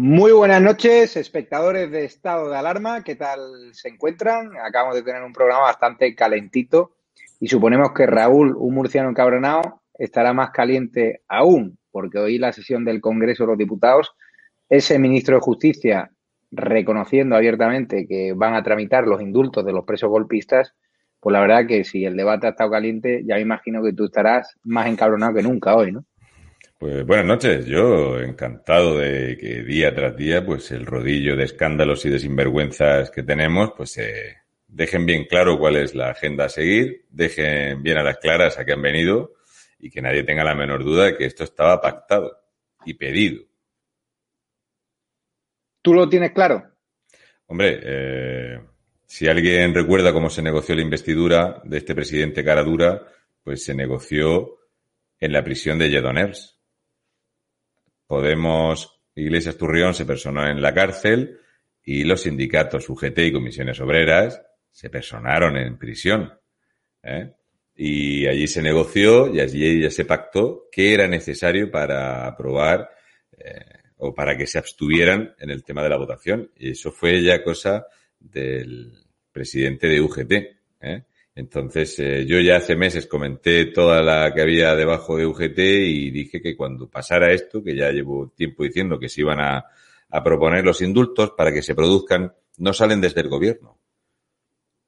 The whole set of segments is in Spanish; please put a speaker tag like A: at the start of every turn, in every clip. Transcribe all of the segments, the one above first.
A: Muy buenas noches, espectadores de Estado de Alarma. ¿Qué tal se encuentran? Acabamos de tener un programa bastante calentito y suponemos que Raúl, un murciano encabronado, estará más caliente aún, porque hoy la sesión del Congreso de los Diputados, ese ministro de Justicia reconociendo abiertamente que van a tramitar los indultos de los presos golpistas, pues la verdad que si el debate ha estado caliente, ya me imagino que tú estarás más encabronado que nunca hoy, ¿no?
B: Pues buenas noches, yo encantado de que día tras día, pues el rodillo de escándalos y de sinvergüenzas que tenemos, pues eh, dejen bien claro cuál es la agenda a seguir, dejen bien a las claras a qué han venido y que nadie tenga la menor duda de que esto estaba pactado y pedido.
A: ¿Tú lo tienes claro?
B: Hombre, eh, si alguien recuerda cómo se negoció la investidura de este presidente Caradura, pues se negoció en la prisión de Lledoners Podemos, Iglesias Turrión se personó en la cárcel y los sindicatos UGT y comisiones obreras se personaron en prisión. ¿eh? Y allí se negoció y allí ya se pactó qué era necesario para aprobar eh, o para que se abstuvieran en el tema de la votación. Y eso fue ya cosa del presidente de UGT. ¿eh? Entonces, eh, yo ya hace meses comenté toda la que había debajo de UGT y dije que cuando pasara esto, que ya llevo tiempo diciendo que se iban a, proponer los indultos para que se produzcan, no salen desde el gobierno.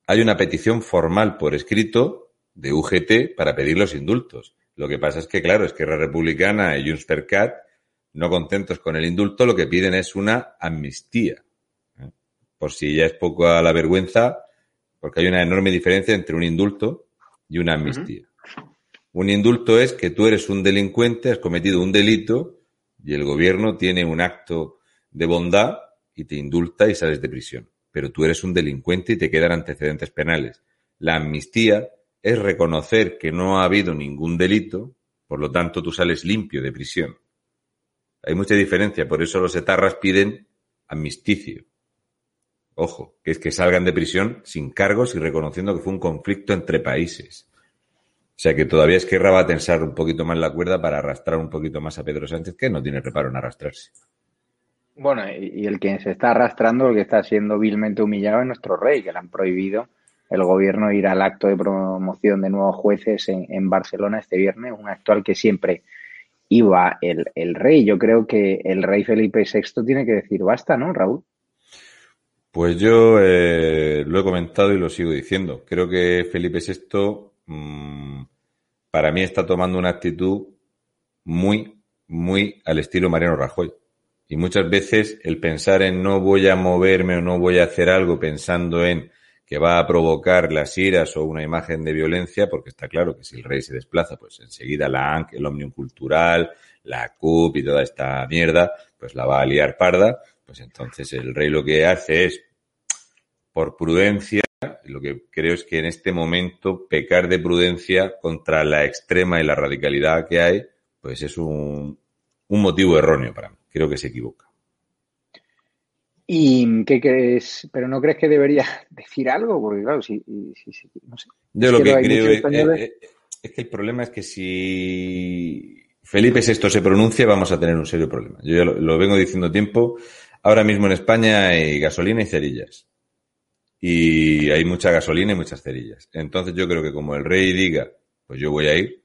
B: Hay una petición formal por escrito de UGT para pedir los indultos. Lo que pasa es que, claro, es que la Republicana y Junts Cat, no contentos con el indulto, lo que piden es una amnistía. ¿eh? Por si ya es poco a la vergüenza, porque hay una enorme diferencia entre un indulto y una amnistía. Un indulto es que tú eres un delincuente, has cometido un delito y el gobierno tiene un acto de bondad y te indulta y sales de prisión. Pero tú eres un delincuente y te quedan antecedentes penales. La amnistía es reconocer que no ha habido ningún delito, por lo tanto tú sales limpio de prisión. Hay mucha diferencia, por eso los etarras piden amnisticio. Ojo, que es que salgan de prisión sin cargos y reconociendo que fue un conflicto entre países. O sea que todavía es que va a tensar un poquito más la cuerda para arrastrar un poquito más a Pedro Sánchez, que no tiene reparo en arrastrarse.
A: Bueno, y el que se está arrastrando, el que está siendo vilmente humillado es nuestro rey, que le han prohibido el gobierno ir al acto de promoción de nuevos jueces en, Barcelona este viernes, un acto al que siempre iba el, rey. Yo creo que el rey Felipe VI tiene que decir basta, ¿no, Raúl?
B: Pues yo eh, lo he comentado y lo sigo diciendo. Creo que Felipe VI mm, para mí está tomando una actitud muy, muy al estilo Mariano Rajoy. Y muchas veces el pensar en no voy a moverme o no voy a hacer algo pensando en que va a provocar las iras o una imagen de violencia, porque está claro que si el rey se desplaza, pues enseguida la ANC, el Omnium Cultural, la CUP y toda esta mierda, pues la va a liar parda pues entonces el rey lo que hace es, por prudencia, lo que creo es que en este momento pecar de prudencia contra la extrema y la radicalidad que hay, pues es un, motivo erróneo para mí. Creo que se equivoca.
A: ¿Y qué crees? ¿Pero no crees que debería decir algo? Porque claro, si, no sé.
B: Yo lo que, creo es, es, que el problema es que si Felipe VI se pronuncia, vamos a tener un serio problema. Yo ya lo vengo diciendo tiempo. Ahora mismo en España hay gasolina y cerillas. Y hay mucha gasolina y muchas cerillas. Entonces yo creo que como el rey diga, pues yo voy a ir,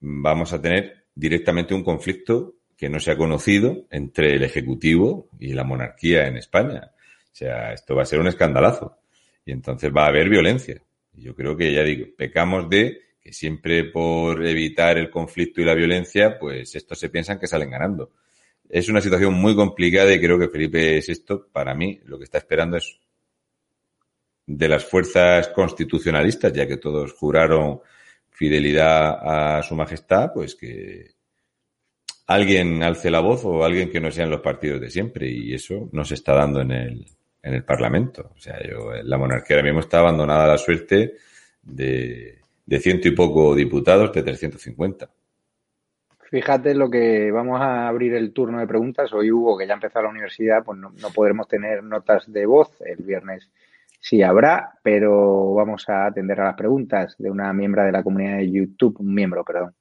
B: vamos a tener directamente un conflicto que no se ha conocido entre el Ejecutivo y la monarquía en España. O sea, esto va a ser un escandalazo. Y entonces va a haber violencia. Yo creo que, ya digo, pecamos de que siempre por evitar el conflicto y la violencia, pues estos se piensan que salen ganando. Es una situación muy complicada y creo que Felipe VI, para mí, lo que está esperando es de las fuerzas constitucionalistas, ya que todos juraron fidelidad a su majestad, pues que alguien alce la voz o alguien que no sean los partidos de siempre y eso no se está dando en el, en el Parlamento. O sea, yo, la monarquía ahora mismo está abandonada a la suerte de, de ciento y poco diputados de 350.
A: Fíjate lo que vamos a abrir el turno de preguntas. Hoy Hugo, que ya empezó la universidad, pues no, podremos tener notas de voz. El viernes sí habrá, pero vamos a atender a las preguntas de una miembro de la comunidad de YouTube, un miembro, perdón.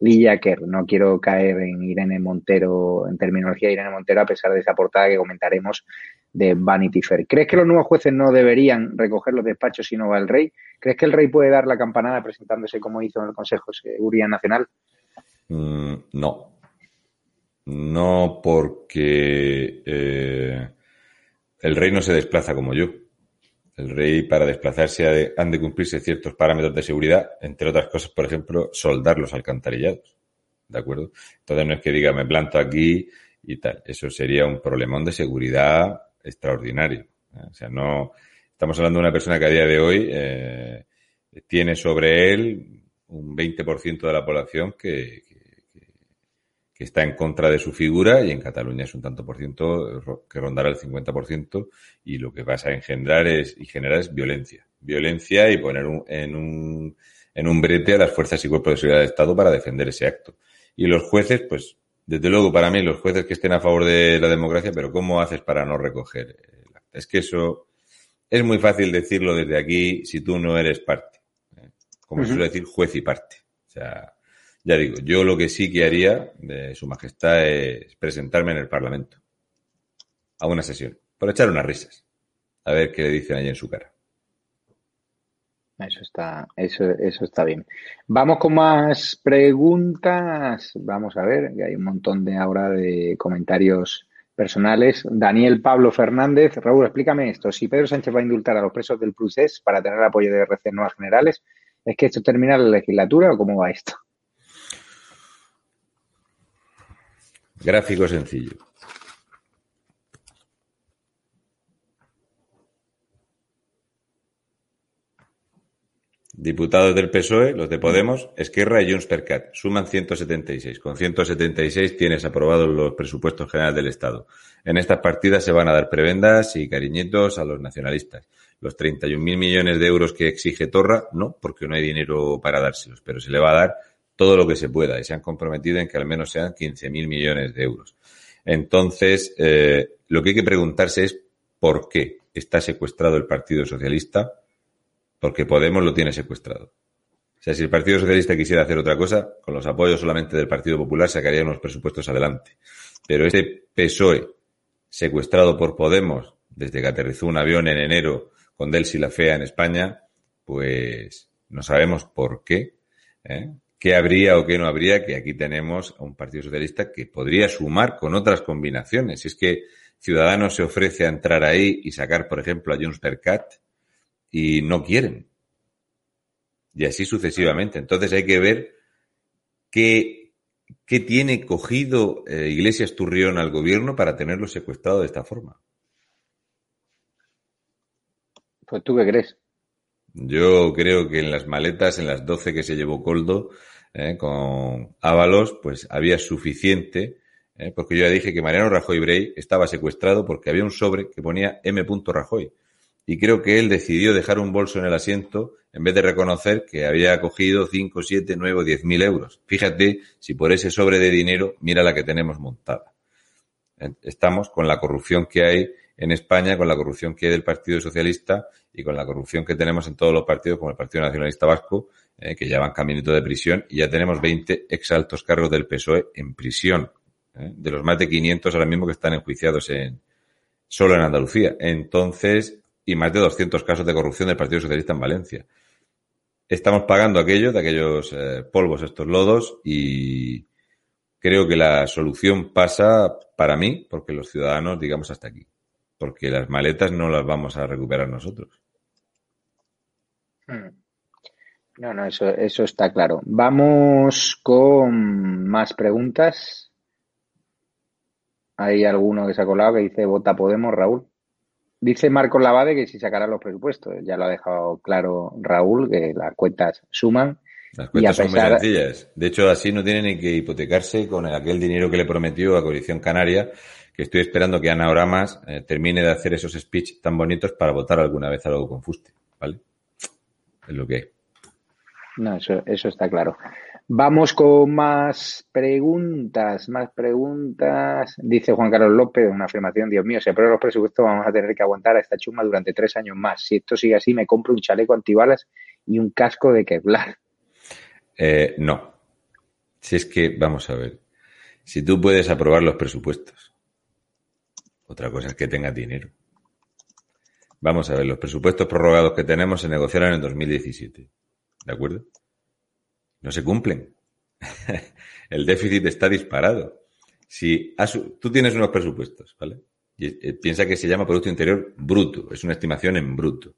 A: Lilla Kerr. No quiero caer en Irene Montero, en terminología de Irene Montero, a pesar de esa portada que comentaremos de Vanity Fair. ¿Crees que los nuevos jueces no deberían recoger los despachos si no va el rey? ¿Crees que el rey puede dar la campanada presentándose como hizo en el Consejo de Seguridad Nacional?
B: Mm, no. No porque eh, el rey no se desplaza como yo. El rey, para desplazarse, han de cumplirse ciertos parámetros de seguridad, entre otras cosas, por ejemplo, soldar los alcantarillados. ¿De acuerdo? Entonces no es que diga me planto aquí y tal. Eso sería un problemón de seguridad extraordinario. O sea, no. Estamos hablando de una persona que a día de hoy eh, tiene sobre él un 20% de la población que, que está en contra de su figura y en Cataluña es un tanto por ciento que rondará el 50% y lo que vas a engendrar es, y generar es violencia. Violencia y poner en, un, en un brete a las fuerzas y cuerpos de seguridad del Estado para defender ese acto. Y los jueces, pues, desde luego para mí, los jueces que estén a favor de la democracia, pero ¿cómo haces para no recoger el acta? Es que eso es muy fácil decirlo desde aquí si tú no eres parte. ¿eh? Como se suele decir, juez y parte. O sea, ya digo, yo lo que sí que haría de Su Majestad es presentarme en el Parlamento a una sesión, por echar unas risas, a ver qué le dicen allí en su cara.
A: Eso está, eso, eso está bien. Vamos con más preguntas. Vamos a ver, hay un montón de ahora de comentarios personales. Daniel Pablo Fernández, Raúl, explícame esto. Si Pedro Sánchez va a indultar a los presos del procés para tener apoyo de RC Nuevas Generales, ¿es que esto termina la legislatura o cómo va esto?
B: Gráfico sencillo. Diputados del PSOE, los de Podemos, Esquerra y Junts per Cat. Suman 176. Con 176 tienes aprobados los presupuestos generales del Estado. En estas partidas se van a dar prebendas y cariñitos a los nacionalistas. Los 31.000 millones de euros que exige Torra, no, porque no hay dinero para dárselos, pero se le va a dar todo lo que se pueda y se han comprometido en que al menos sean 15.000 millones de euros. Entonces, eh, lo que hay que preguntarse es por qué está secuestrado el Partido Socialista, porque Podemos lo tiene secuestrado. O sea, si el Partido Socialista quisiera hacer otra cosa, con los apoyos solamente del Partido Popular sacarían unos presupuestos adelante. Pero este PSOE, secuestrado por Podemos, desde que aterrizó un avión en enero con Delsi la Fea en España, pues no sabemos por qué. ¿eh? Qué habría o qué no habría, que aquí tenemos a un Partido Socialista que podría sumar con otras combinaciones. Si es que Ciudadanos se ofrece a entrar ahí y sacar, por ejemplo, a Junts per Cat y no quieren. Y así sucesivamente. Entonces hay que ver qué, qué tiene cogido eh, Iglesias Turrión al gobierno para tenerlo secuestrado de esta forma.
A: Pues tú qué crees.
B: Yo creo que en las maletas, en las 12 que se llevó Coldo, eh, con Ábalos, pues había suficiente, eh, porque yo ya dije que Mariano Rajoy Brey estaba secuestrado porque había un sobre que ponía M. Rajoy. Y creo que él decidió dejar un bolso en el asiento en vez de reconocer que había cogido 5, 7, 9 o 10 mil euros. Fíjate si por ese sobre de dinero, mira la que tenemos montada. Estamos con la corrupción que hay en España, con la corrupción que hay del Partido Socialista y con la corrupción que tenemos en todos los partidos, como el Partido Nacionalista Vasco, eh, que ya van caminito de prisión, y ya tenemos 20 exaltos cargos del PSOE en prisión, eh, de los más de 500 ahora mismo que están enjuiciados en, solo en Andalucía. Entonces, y más de 200 casos de corrupción del Partido Socialista en Valencia. Estamos pagando aquello, de aquellos eh, polvos, estos lodos, y creo que la solución pasa para mí, porque los ciudadanos, digamos, hasta aquí porque las maletas no las vamos a recuperar nosotros.
A: Hmm. No, no, eso, eso está claro. Vamos con más preguntas. Hay alguno que se ha colado que dice vota Podemos, Raúl. Dice Marcos Lavade que si sacará los presupuestos. Ya lo ha dejado claro Raúl, que las cuentas suman.
B: Las cuentas son muy sencillas. De hecho, así no tiene ni que hipotecarse con aquel dinero que le prometió a Coalición Canaria, que estoy esperando que Ana Oramas eh, termine de hacer esos speech tan bonitos para votar alguna vez algo con Fuste, ¿vale? Es lo que hay.
A: No, eso, está claro. Vamos con más preguntas, más preguntas. Dice Juan Carlos López, una afirmación, Dios mío, si aprueba los presupuestos vamos a tener que aguantar a esta chuma durante tres años más. Si esto sigue así, me compro un chaleco antibalas y un casco de Kevlar.
B: Eh, no. Si es que, vamos a ver, si tú puedes aprobar los presupuestos, otra cosa es que tengas dinero. Vamos a ver, los presupuestos prorrogados que tenemos se negociaron en 2017. ¿De acuerdo? No se cumplen. El déficit está disparado. Si tú tienes unos presupuestos, ¿vale? Y, eh, piensa que se llama Producto Interior Bruto, es una estimación en bruto.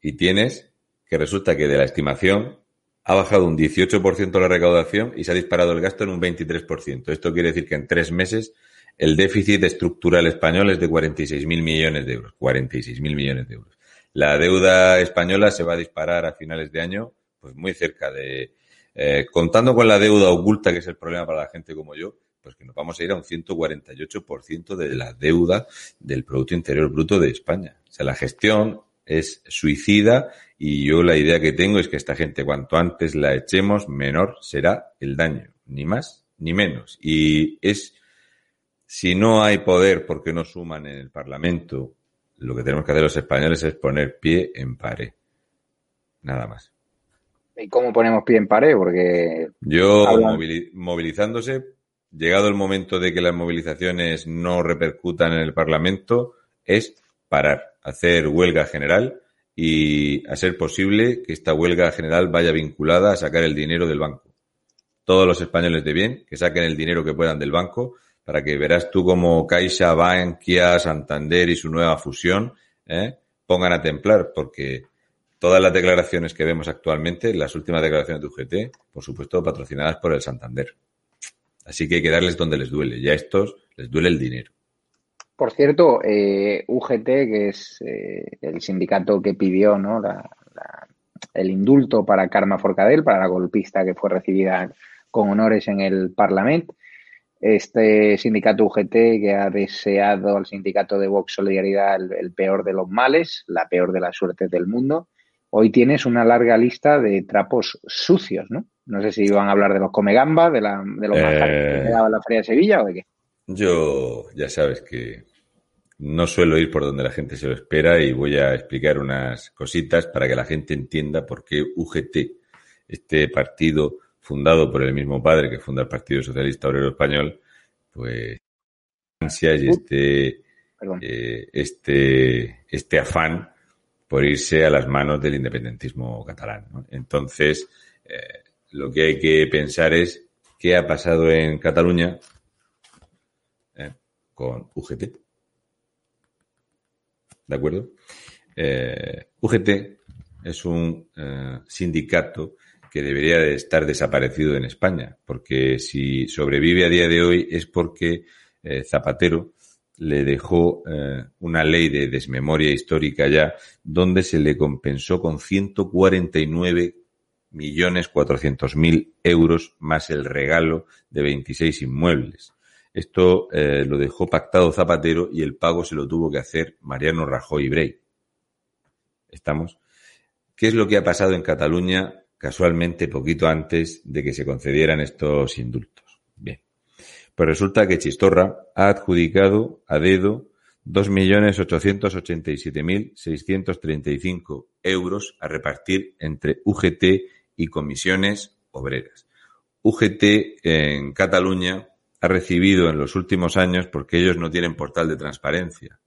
B: Y tienes que resulta que de la estimación ha bajado un 18% la recaudación y se ha disparado el gasto en un 23%. Esto quiere decir que en tres meses el déficit estructural español es de 46.000 millones de euros. 46.000 millones de euros. La deuda española se va a disparar a finales de año, pues muy cerca de, eh, contando con la deuda oculta, que es el problema para la gente como yo, pues que nos vamos a ir a un 148% de la deuda del Producto Interior Bruto de España. O sea, la gestión es suicida y yo la idea que tengo es que esta gente cuanto antes la echemos, menor será el daño, ni más ni menos. Y es, si no hay poder porque no suman en el Parlamento, lo que tenemos que hacer los españoles es poner pie en pared. Nada más.
A: ¿Y cómo ponemos pie en pared? Porque...
B: Yo, movilizándose, llegado el momento de que las movilizaciones no repercutan en el Parlamento, es parar, hacer huelga general y, a ser posible, que esta huelga general vaya vinculada a sacar el dinero del banco. Todos los españoles de bien, que saquen el dinero que puedan del banco, para que verás tú como Caixa, Bankia, Santander y su nueva fusión ¿eh? pongan a templar, porque todas las declaraciones que vemos actualmente, las últimas declaraciones de UGT, por supuesto, patrocinadas por el Santander. Así que hay que darles donde les duele. Y a estos les duele el dinero.
A: Por cierto, eh, UGT, que es eh, el sindicato que pidió ¿no? el indulto para Karma Forcadell, para la golpista que fue recibida con honores en el Parlamento, este sindicato UGT que ha deseado al sindicato de Vox Solidaridad el, peor de los males, la peor de las suertes del mundo, hoy tienes una larga lista de trapos sucios, ¿no? No sé si iban a hablar de los comegamba, de, la, de los eh, que daba la Feria de Sevilla o de qué.
B: Yo, ya sabes que no suelo ir por donde la gente se lo espera y voy a explicar unas cositas para que la gente entienda por qué UGT, este partido fundado por el mismo padre que funda el Partido Socialista Obrero Español, pues ansias y este, eh, este, este afán por irse a las manos del independentismo catalán. Entonces, eh, lo que hay que pensar es qué ha pasado en Cataluña eh, con UGT. ¿De acuerdo? Eh, UGT es un sindicato que debería de estar desaparecido en España, porque si sobrevive a día de hoy es porque Zapatero le dejó una ley de desmemoria histórica ya, donde se le compensó con 149 millones cuatrocientos mil euros más el regalo de 26 inmuebles. Esto eh, lo dejó pactado Zapatero y el pago se lo tuvo que hacer Mariano Rajoy Brey. ¿Estamos? ¿Qué es lo que ha pasado en Cataluña casualmente poquito antes de que se concedieran estos indultos? Bien. Pues resulta que Chistorra ha adjudicado a dedo 2.887.635 euros a repartir entre UGT y comisiones obreras. UGT en Cataluña ha recibido en los últimos años, porque ellos no tienen portal de transparencia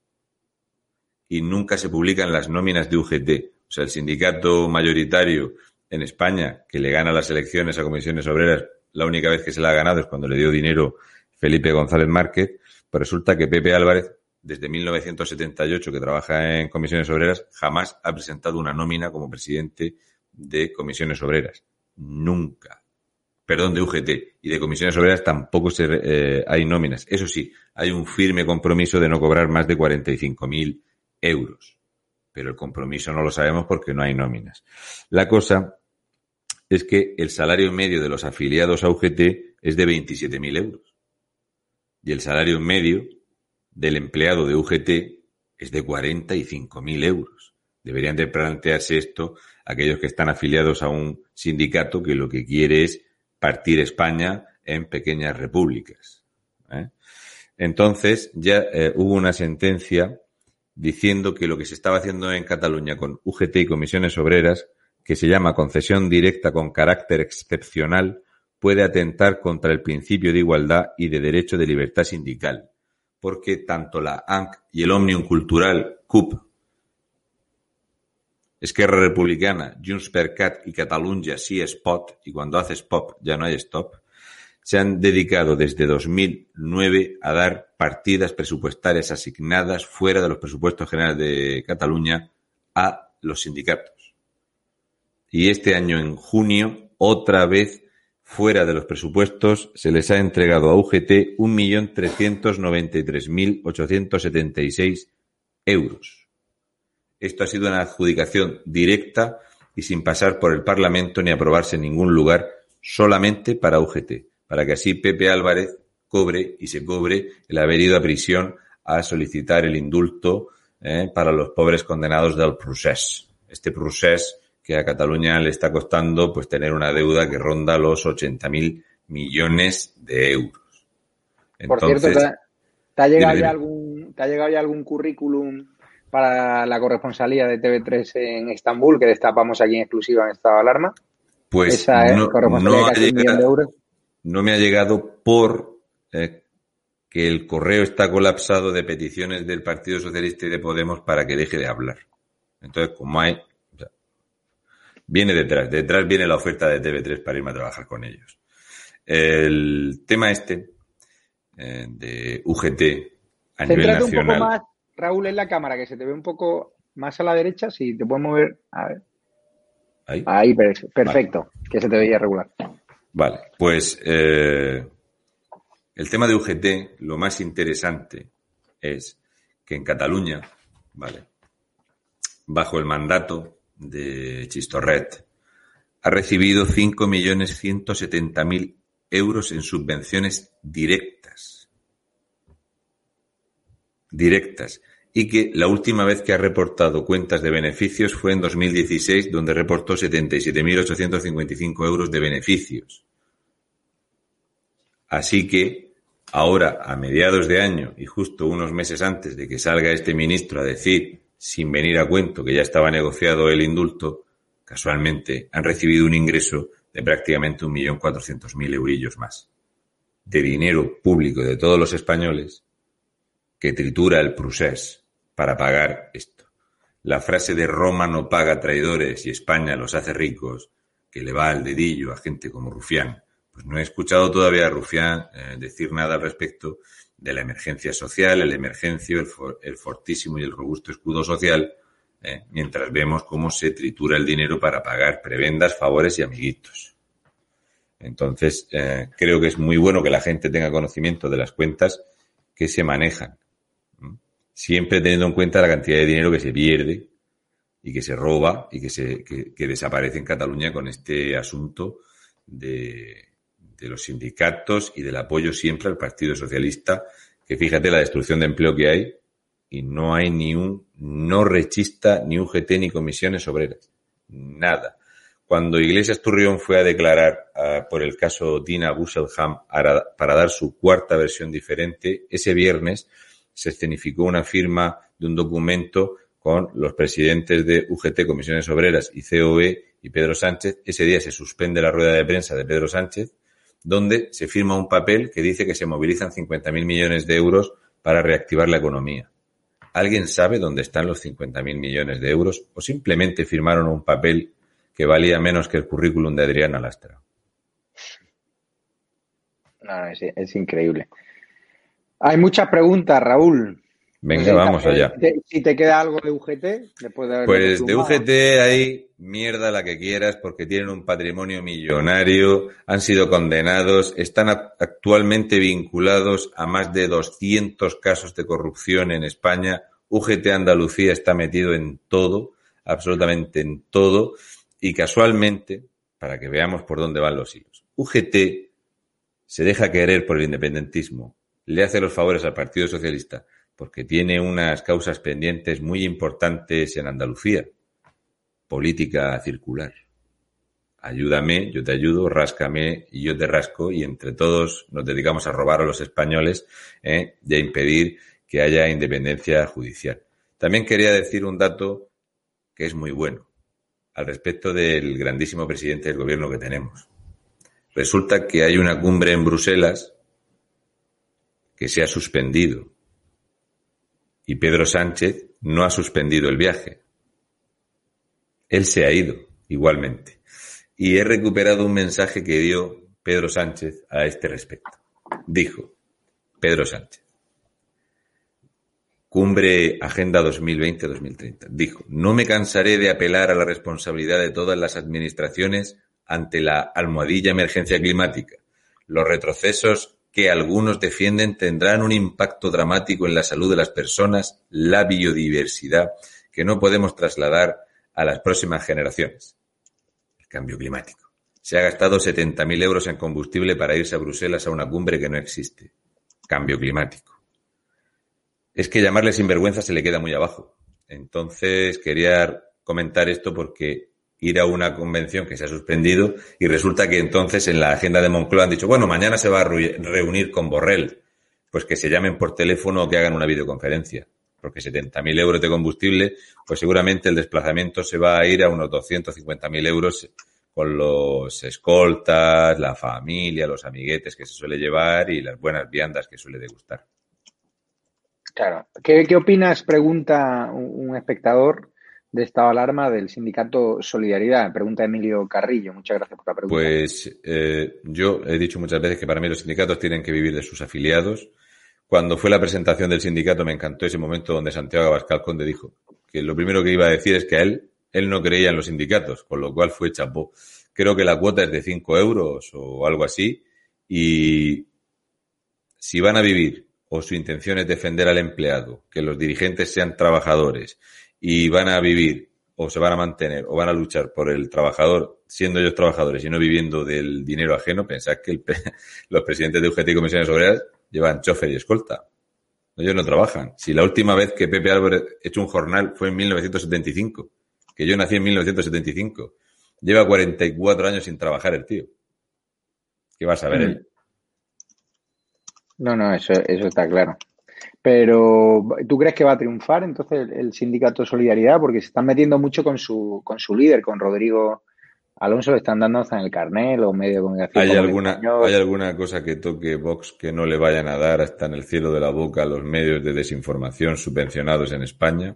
B: y nunca se publican las nóminas de UGT, o sea, el sindicato mayoritario en España que le gana las elecciones a comisiones obreras, la única vez que se la ha ganado es cuando le dio dinero Felipe González Márquez, pues resulta que Pepe Álvarez, desde 1978 que trabaja en comisiones obreras, jamás ha presentado una nómina como presidente de comisiones obreras. Nunca. Perdón, de UGT. Y de comisiones obreras tampoco se, eh, hay nóminas. Eso sí, hay un firme compromiso de no cobrar más de 45.000 euros. Pero el compromiso no lo sabemos porque no hay nóminas. La cosa es que el salario medio de los afiliados a UGT es de 27.000 euros. Y el salario medio del empleado de UGT es de 45.000 euros. Deberían de plantearse esto aquellos que están afiliados a un sindicato que lo que quiere es partir España en pequeñas repúblicas. ¿eh? Entonces ya eh, hubo una sentencia diciendo que lo que se estaba haciendo en Cataluña con UGT y comisiones obreras, que se llama concesión directa con carácter excepcional, puede atentar contra el principio de igualdad y de derecho de libertad sindical, porque tanto la ANC y el Omnium Cultural CUP, Esquerra Republicana, Junts per Cat y Catalunya sí es pot, y cuando haces pop ya no hay stop, se han dedicado desde 2009 a dar partidas presupuestarias asignadas fuera de los presupuestos generales de Cataluña a los sindicatos. Y este año, en junio, otra vez fuera de los presupuestos, se les ha entregado a UGT 1.393.876 euros. Esto ha sido una adjudicación directa y sin pasar por el Parlamento ni aprobarse en ningún lugar, solamente para UGT para que así Pepe Álvarez cobre y se cobre el haber ido a prisión a solicitar el indulto eh, para los pobres condenados del procés. Este procés que a Cataluña le está costando pues tener una deuda que ronda los 80.000 millones de euros.
A: Por cierto, ¿te ha, llegado ya algún, ¿te ha llegado ya algún currículum para la corresponsalía de TV3 en Estambul que destapamos aquí en exclusiva en estado de alarma?
B: Pues Esa, no, no ha llegado, de euros no me ha llegado por eh, que el correo está colapsado de peticiones del Partido Socialista y de Podemos para que deje de hablar. Entonces, como hay... viene detrás, detrás viene la oferta de TV3 para irme a trabajar con ellos. El tema este eh, de UGT a nivel nacional... un poco
A: más, Raúl, en la cámara, que se te ve un poco más a la derecha, si te puedes mover... A ver. Ahí. Ahí, perfecto, que se te veía regular.
B: Vale, pues eh, el tema de UGT, lo más interesante es que en Cataluña, vale, bajo el mandato de Chistorret, ha recibido 5.170.000 euros en subvenciones directas. Directas. Y que la última vez que ha reportado cuentas de beneficios fue en 2016, donde reportó 77.855 euros de beneficios. Así que ahora, a mediados de año y justo unos meses antes de que salga este ministro a decir, sin venir a cuento, que ya estaba negociado el indulto, casualmente han recibido un ingreso de prácticamente un millón cuatrocientos mil eurillos más de dinero público de todos los españoles que tritura el procés para pagar esto. La frase de Roma no paga traidores y España los hace ricos, que le va al dedillo a gente como Rufián, pues no he escuchado todavía a Rufián eh, decir nada al respecto de la emergencia social, el emergencio, el, fortísimo y el robusto escudo social, eh, mientras vemos cómo se tritura el dinero para pagar prebendas, favores y amiguitos. Entonces, eh, creo que es muy bueno que la gente tenga conocimiento de las cuentas que se manejan, siempre teniendo en cuenta la cantidad de dinero que se pierde y que se roba y que, se, que desaparece en Cataluña con este asunto de, de los sindicatos y del apoyo siempre al Partido Socialista, que fíjate la destrucción de empleo que hay y no hay ni un no rechista, ni un GT, ni comisiones obreras. Nada. Cuando Iglesias Turrión fue a declarar ah, por el caso Dina Busselham para dar su cuarta versión diferente, ese viernes se escenificó una firma de un documento con los presidentes de UGT, Comisiones Obreras y COE y Pedro Sánchez. Ese día se suspende la rueda de prensa de Pedro Sánchez donde se firma un papel que dice que se movilizan 50.000 millones de euros para reactivar la economía. ¿Alguien sabe dónde están los 50.000 millones de euros o simplemente firmaron un papel que valía menos que el currículum de Adriana Lastra?
A: No, es, es increíble. Hay muchas preguntas, Raúl.
B: Venga, vamos allá.
A: Si te queda algo de UGT, después de
B: Pues de UGT hay mierda la que quieras porque tienen un patrimonio millonario, han sido condenados, están actualmente vinculados a más de 200 casos de corrupción en España. UGT Andalucía está metido en todo, absolutamente en todo, y casualmente, para que veamos por dónde van los hilos, UGT se deja querer por el independentismo, le hace los favores al Partido Socialista, porque tiene unas causas pendientes muy importantes en Andalucía. Política circular. Ayúdame, yo te ayudo, ráscame y yo te rasco y entre todos nos dedicamos a robar a los españoles ¿eh? y a impedir que haya independencia judicial. También quería decir un dato que es muy bueno al respecto del grandísimo presidente del gobierno que tenemos. Resulta que hay una cumbre en Bruselas que se ha suspendido y Pedro Sánchez no ha suspendido el viaje. Él se ha ido igualmente. Y he recuperado un mensaje que dio Pedro Sánchez a este respecto. Dijo, Pedro Sánchez, Cumbre Agenda 2020-2030. Dijo, no me cansaré de apelar a la responsabilidad de todas las administraciones ante la almohadilla emergencia climática. Los retrocesos que algunos defienden tendrán un impacto dramático en la salud de las personas, la biodiversidad, que no podemos trasladar a las próximas generaciones. El cambio climático. Se ha gastado 70.000 euros en combustible para irse a Bruselas a una cumbre que no existe. Cambio climático es que llamarle sinvergüenza se le queda muy abajo. Entonces quería comentar esto porque ir a una convención que se ha suspendido y resulta que entonces en la agenda de Moncloa han dicho, bueno, mañana se va a reunir con Borrell. Pues que se llamen por teléfono o que hagan una videoconferencia. Porque 70.000 euros de combustible, pues seguramente el desplazamiento se va a ir a unos 250.000 euros con los escoltas, la familia, los amiguetes que se suele llevar y las buenas viandas que suele degustar.
A: Claro. ¿Qué, opinas, pregunta un espectador de estado alarma del sindicato Solidaridad? Pregunta Emilio Carrillo. Muchas gracias por la pregunta.
B: Pues eh, yo he dicho muchas veces que para mí los sindicatos tienen que vivir de sus afiliados. Cuando fue la presentación del sindicato me encantó ese momento donde Santiago Abascal Conde dijo que lo primero que iba a decir es que a él, él no creía en los sindicatos, con lo cual fue chapó. Creo que la cuota es de 5 euros o algo así y si van a vivir o su intención es defender al empleado, que los dirigentes sean trabajadores y van a vivir o se van a mantener o van a luchar por el trabajador siendo ellos trabajadores y no viviendo del dinero ajeno, pensad que los presidentes de UGT y comisiones obreras llevan chofer y escolta. Ellos no trabajan. Si la última vez que Pepe Álvarez hecho un jornal fue en 1975, que yo nací en 1975, lleva 44 años sin trabajar el tío. ¿Qué vas a ver mm. él?
A: No, no, eso, eso está claro. Pero, ¿tú crees que va a triunfar entonces el, sindicato Solidaridad? Porque se están metiendo mucho con su, con su líder, con Rodrigo Alonso, le están dando hasta en el carnet, los medios de comunicación.
B: ¿Hay alguna, ¿Hay alguna cosa que toque Vox que no le vayan a dar hasta en el cielo de la boca a los medios de desinformación subvencionados en España?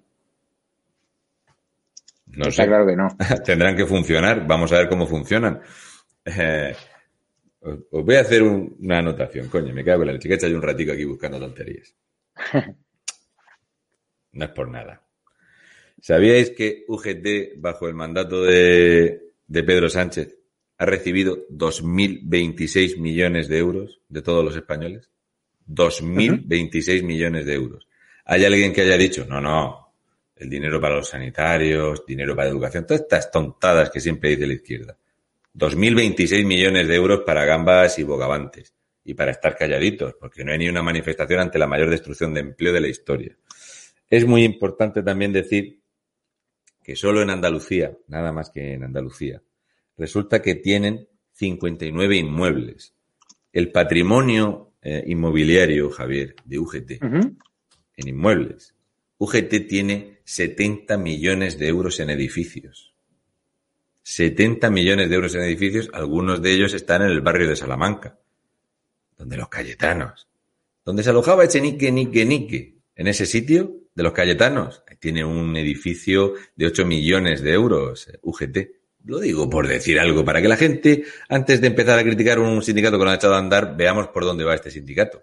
A: No Está claro que no.
B: Tendrán que funcionar. Vamos a ver cómo funcionan. Eh, os, voy a hacer una anotación, coño, me cago en la leche, que he un ratico aquí buscando tonterías. No es por nada. ¿Sabíais que UGT, bajo el mandato de, de Pedro Sánchez, ha recibido 2.026 millones de euros de todos los españoles? 2.026 millones de euros. ¿Hay alguien que haya dicho, no, no, el dinero para los sanitarios, dinero para educación, todas estas tontadas que siempre dice la izquierda? 2.026 millones de euros para gambas y bogavantes. Y para estar calladitos, porque no hay ni una manifestación ante la mayor destrucción de empleo de la historia. Es muy importante también decir que solo en Andalucía, nada más que en Andalucía, resulta que tienen 59 inmuebles. El patrimonio eh, inmobiliario, Javier, de UGT, en inmuebles. UGT tiene 70 millones de euros en edificios. 70 millones de euros en edificios, algunos de ellos están en el barrio de Salamanca, donde los Cayetanos, donde se alojaba Echenique, Nique, Nique, en ese sitio de los Cayetanos, tiene un edificio de 8 millones de euros, UGT. Lo digo por decir algo, para que la gente, antes de empezar a criticar un sindicato que no ha echado a andar, veamos por dónde va este sindicato.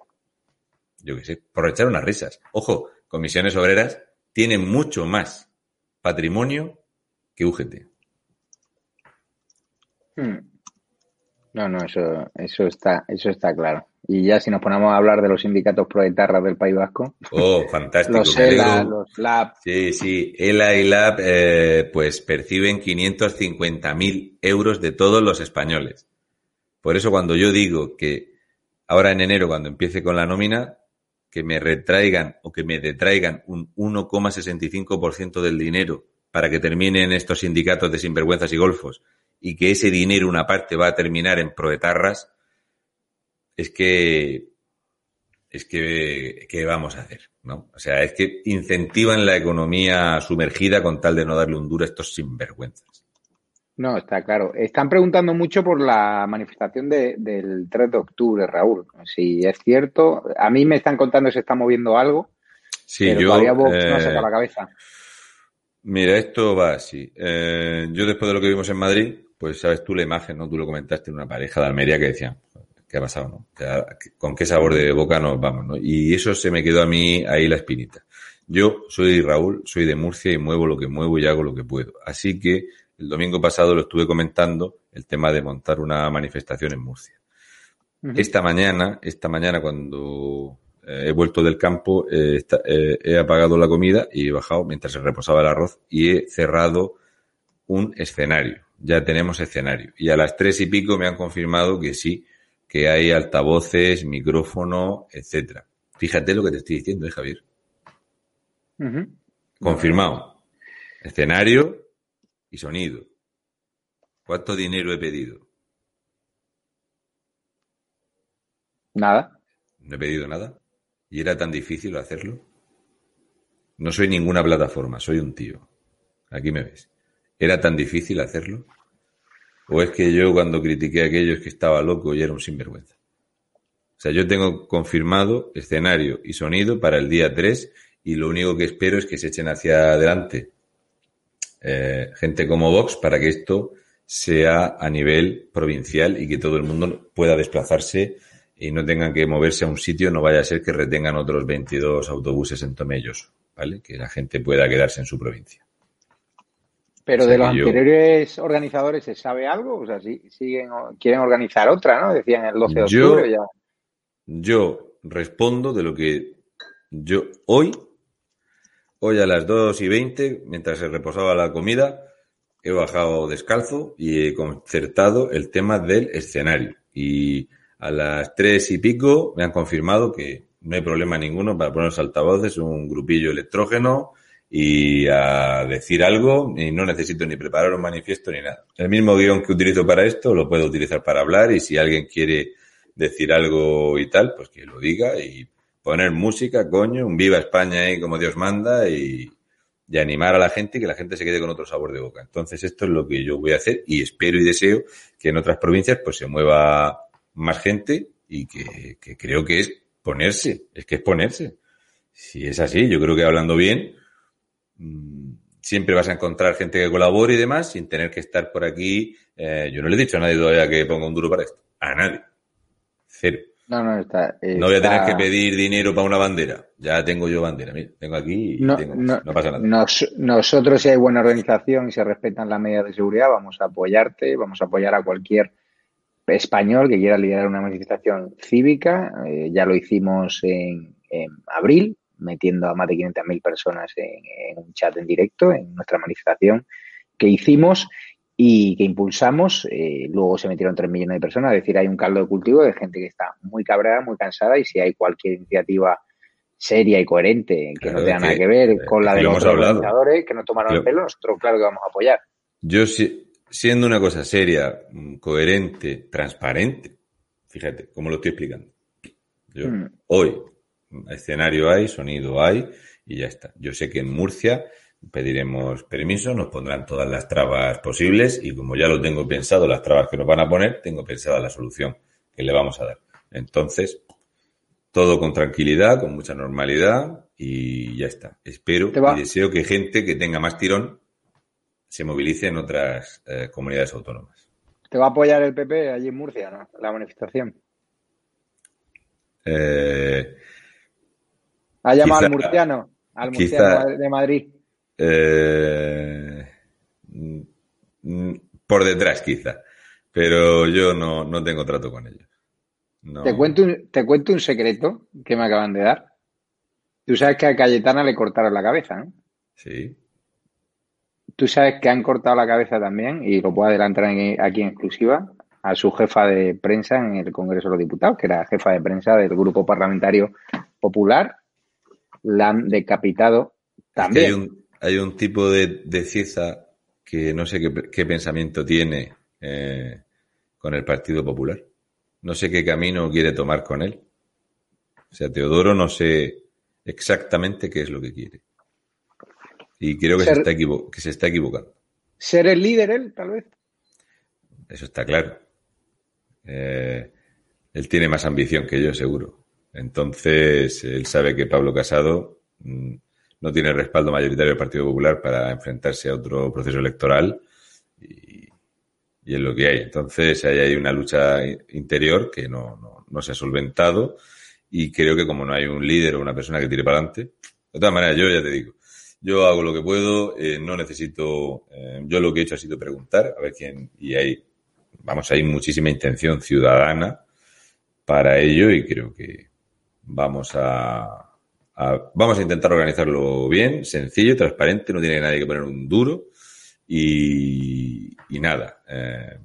B: Yo qué sé, por echar unas risas. Ojo, comisiones obreras tienen mucho más patrimonio que UGT.
A: Hmm. No, no, eso, eso está, eso está claro. Y ya si nos ponemos a hablar de los sindicatos proetarras del País Vasco.
B: Oh, fantástico.
A: los ELA, los LAB.
B: Sí, sí. ELA y LAB, eh, pues perciben 550.000 euros de todos los españoles. Por eso cuando yo digo que ahora en enero, cuando empiece con la nómina, que me retraigan o que me detraigan un 1,65% del dinero para que terminen estos sindicatos de sinvergüenzas y golfos y que ese dinero, una parte, va a terminar en proetarras, es que, es que, ¿qué vamos a hacer? ¿no? O sea, es que incentivan la economía sumergida con tal de no darle un duro a estos sinvergüenzas.
A: No, está claro. Están preguntando mucho por la manifestación del 3 de octubre, Raúl. Si es cierto, a mí me están contando que se está moviendo algo.
B: Sí, yo.
A: Todavía Vox no saca la cabeza.
B: Mira, esto va así. Eh, yo después de lo que vimos en Madrid, pues sabes tú la imagen, ¿no? Tú lo comentaste en una pareja de Almería que decían, ¿qué ha pasado, no? ¿Con qué sabor de boca nos vamos, no? Y eso se me quedó a mí ahí la espinita. Yo soy Raúl, soy de Murcia y muevo lo que muevo y hago lo que puedo. Así que el domingo pasado lo estuve comentando el tema de montar una manifestación en Murcia. Esta mañana, esta mañana cuando eh, he vuelto del campo, eh, eh, he apagado la comida y he bajado mientras se reposaba el arroz y he cerrado un escenario. Ya tenemos escenario. Y a las tres y pico me han confirmado que sí, que hay altavoces, micrófono, etcétera. Fíjate lo que te estoy diciendo, ¿eh, Javier? Confirmado. Escenario y sonido. ¿Cuánto dinero he pedido?
A: Nada.
B: No he pedido nada. ¿Y era tan difícil hacerlo? No soy ninguna plataforma, soy un tío. Aquí me ves. ¿Era tan difícil hacerlo? ¿O es que yo cuando critiqué a aquellos que estaba loco y era un sinvergüenza? O sea, yo tengo confirmado escenario y sonido para el día 3 y lo único que espero es que se echen hacia adelante eh, gente como Vox para que esto sea a nivel provincial y que todo el mundo pueda desplazarse y no tengan que moverse a un sitio, no vaya a ser que retengan otros 22 autobuses en Tomellos, ¿vale? Que la gente pueda quedarse en su provincia.
A: Pero de los anteriores organizadores, ¿se sabe algo? O sea, si siguen, quieren organizar otra, ¿no? Decían el 12 de octubre
B: ya. Yo respondo de lo que yo hoy, hoy a las 2 y 20, mientras se reposaba la comida, he bajado descalzo y he concertado el tema del escenario. Y a las tres y pico me han confirmado que no hay problema ninguno para poner los altavoces, un grupillo electrógeno y a decir algo y no necesito ni preparar un manifiesto ni nada. El mismo guion que utilizo para esto lo puedo utilizar para hablar y si alguien quiere decir algo y tal, pues que lo diga y poner música, coño, un viva España ahí como Dios manda y, y animar a la gente y que la gente se quede con otro sabor de boca. Entonces esto es lo que yo voy a hacer y espero y deseo que en otras provincias pues se mueva más gente y que, creo que es ponerse, es que es ponerse. Si es así, yo creo que hablando bien, siempre vas a encontrar gente que colabore y demás sin tener que estar por aquí. Eh, yo no le he dicho a nadie todavía que ponga un duro para esto. A nadie. Cero.
A: No, no, está,
B: No voy a tener que pedir dinero para una bandera. Ya tengo yo bandera. Mira, tengo aquí y no, no, pasa nada.
A: nosotros, si hay buena organización y se respetan las medidas de seguridad, vamos a apoyarte, vamos a apoyar a cualquier español que quiera liderar una manifestación cívica. Eh, ya lo hicimos en, abril, metiendo a más de 500.000 personas en, un chat en directo en nuestra manifestación que hicimos y que impulsamos. Eh, luego se metieron 3 millones de personas, es decir, hay un caldo de cultivo de gente que está muy cabreada, muy cansada y si hay cualquier iniciativa seria y coherente que no tenga nada que ver eh, con la de los organizadores que no tomaron el pelo, nosotros claro que vamos a apoyar.
B: Yo sí, siendo una cosa seria, mm, coherente, transparente, fíjate cómo lo estoy explicando. Yo, mm. Hoy, escenario hay, sonido hay y ya está. Yo sé que en Murcia pediremos permiso, nos pondrán todas las trabas posibles y como ya lo tengo pensado, las trabas que nos van a poner, tengo pensada la solución que le vamos a dar. Entonces, todo con tranquilidad, con mucha normalidad y ya está. Espero y deseo que gente que tenga más tirón se movilice en otras eh, comunidades autónomas.
A: ¿Te va a apoyar el PP allí en Murcia, ¿no? la manifestación?
B: Eh,
A: ha llamado al murciano, al murciano de Madrid.
B: Eh, por detrás, quizá. Pero yo no, tengo trato con ellos.
A: Te, cuento un, te cuento un secreto que me acaban de dar. Tú sabes que a Cayetana le cortaron la cabeza, ¿no?
B: Sí.
A: Tú sabes que han cortado la cabeza también, y lo puedo adelantar aquí en exclusiva, a su jefa de prensa en el Congreso de los Diputados, que era jefa de prensa del Grupo Parlamentario Popular. La han decapitado también.
B: hay, un, hay, un, tipo de, de Cieza que no sé qué, pensamiento tiene eh, con el Partido Popular. No sé qué camino quiere tomar con él. O sea, Teodoro no sé exactamente qué es lo que quiere. Y creo que, se está que se está equivocando.
A: ¿Ser el líder él, tal vez?
B: Eso está claro. Eh, él tiene más ambición que yo, seguro. Entonces, él sabe que Pablo Casado mm, no tiene respaldo mayoritario del Partido Popular para enfrentarse a otro proceso electoral y, es lo que hay. Entonces, hay una lucha interior que no, no, se ha solventado y creo que como no hay un líder o una persona que tire para adelante, de todas maneras, yo ya te digo, yo hago lo que puedo, eh, no necesito, eh, yo lo que he hecho ha sido preguntar a ver quién, y hay, vamos, hay muchísima intención ciudadana para ello y creo que vamos a, vamos a intentar organizarlo bien, sencillo, transparente, no tiene nadie que poner un duro y, nada. Eh,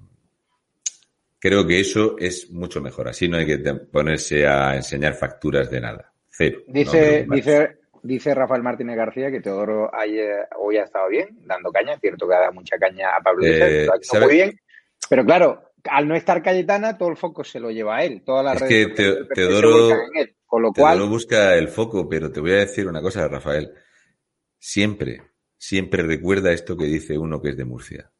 B: creo que eso es mucho mejor. Así no hay que ponerse a enseñar facturas de nada. Cero.
A: Dice, dice, Dice Rafael Martínez García que Teodoro ayer, hoy ha estado bien, dando caña. Cierto que ha dado mucha caña a Pablo eh, muy bien. Pero claro, al no estar Cayetana, todo el foco se lo lleva a él. Todas las
B: es que Teodoro, Con lo cual... busca el foco, pero te voy a decir una cosa, Rafael. Siempre, siempre recuerda esto que dice uno que es de Murcia.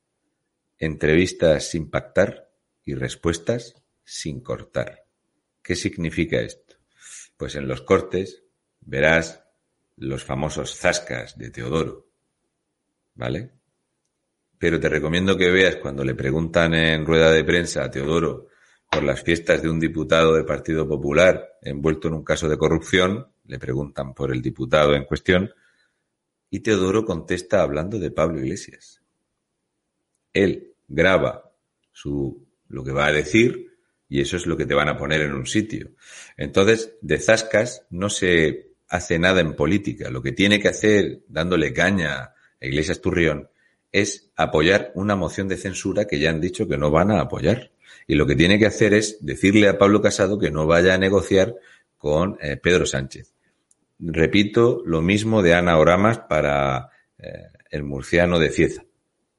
B: Entrevistas sin pactar y respuestas sin cortar. ¿Qué significa esto? Pues en los cortes verás los famosos zascas de Teodoro, ¿vale? Pero te recomiendo que veas cuando le preguntan en rueda de prensa a Teodoro por las fiestas de un diputado del Partido Popular envuelto en un caso de corrupción, le preguntan por el diputado en cuestión, y Teodoro contesta hablando de Pablo Iglesias. Él graba su, lo que va a decir y eso es lo que te van a poner en un sitio. Entonces, de zascas no se hace nada en política. Lo que tiene que hacer, dándole caña a Iglesias Turrión, es apoyar una moción de censura que ya han dicho que no van a apoyar. Y lo que tiene que hacer es decirle a Pablo Casado que no vaya a negociar con eh, Pedro Sánchez. Repito lo mismo de Ana Oramas para eh, el murciano de Cieza.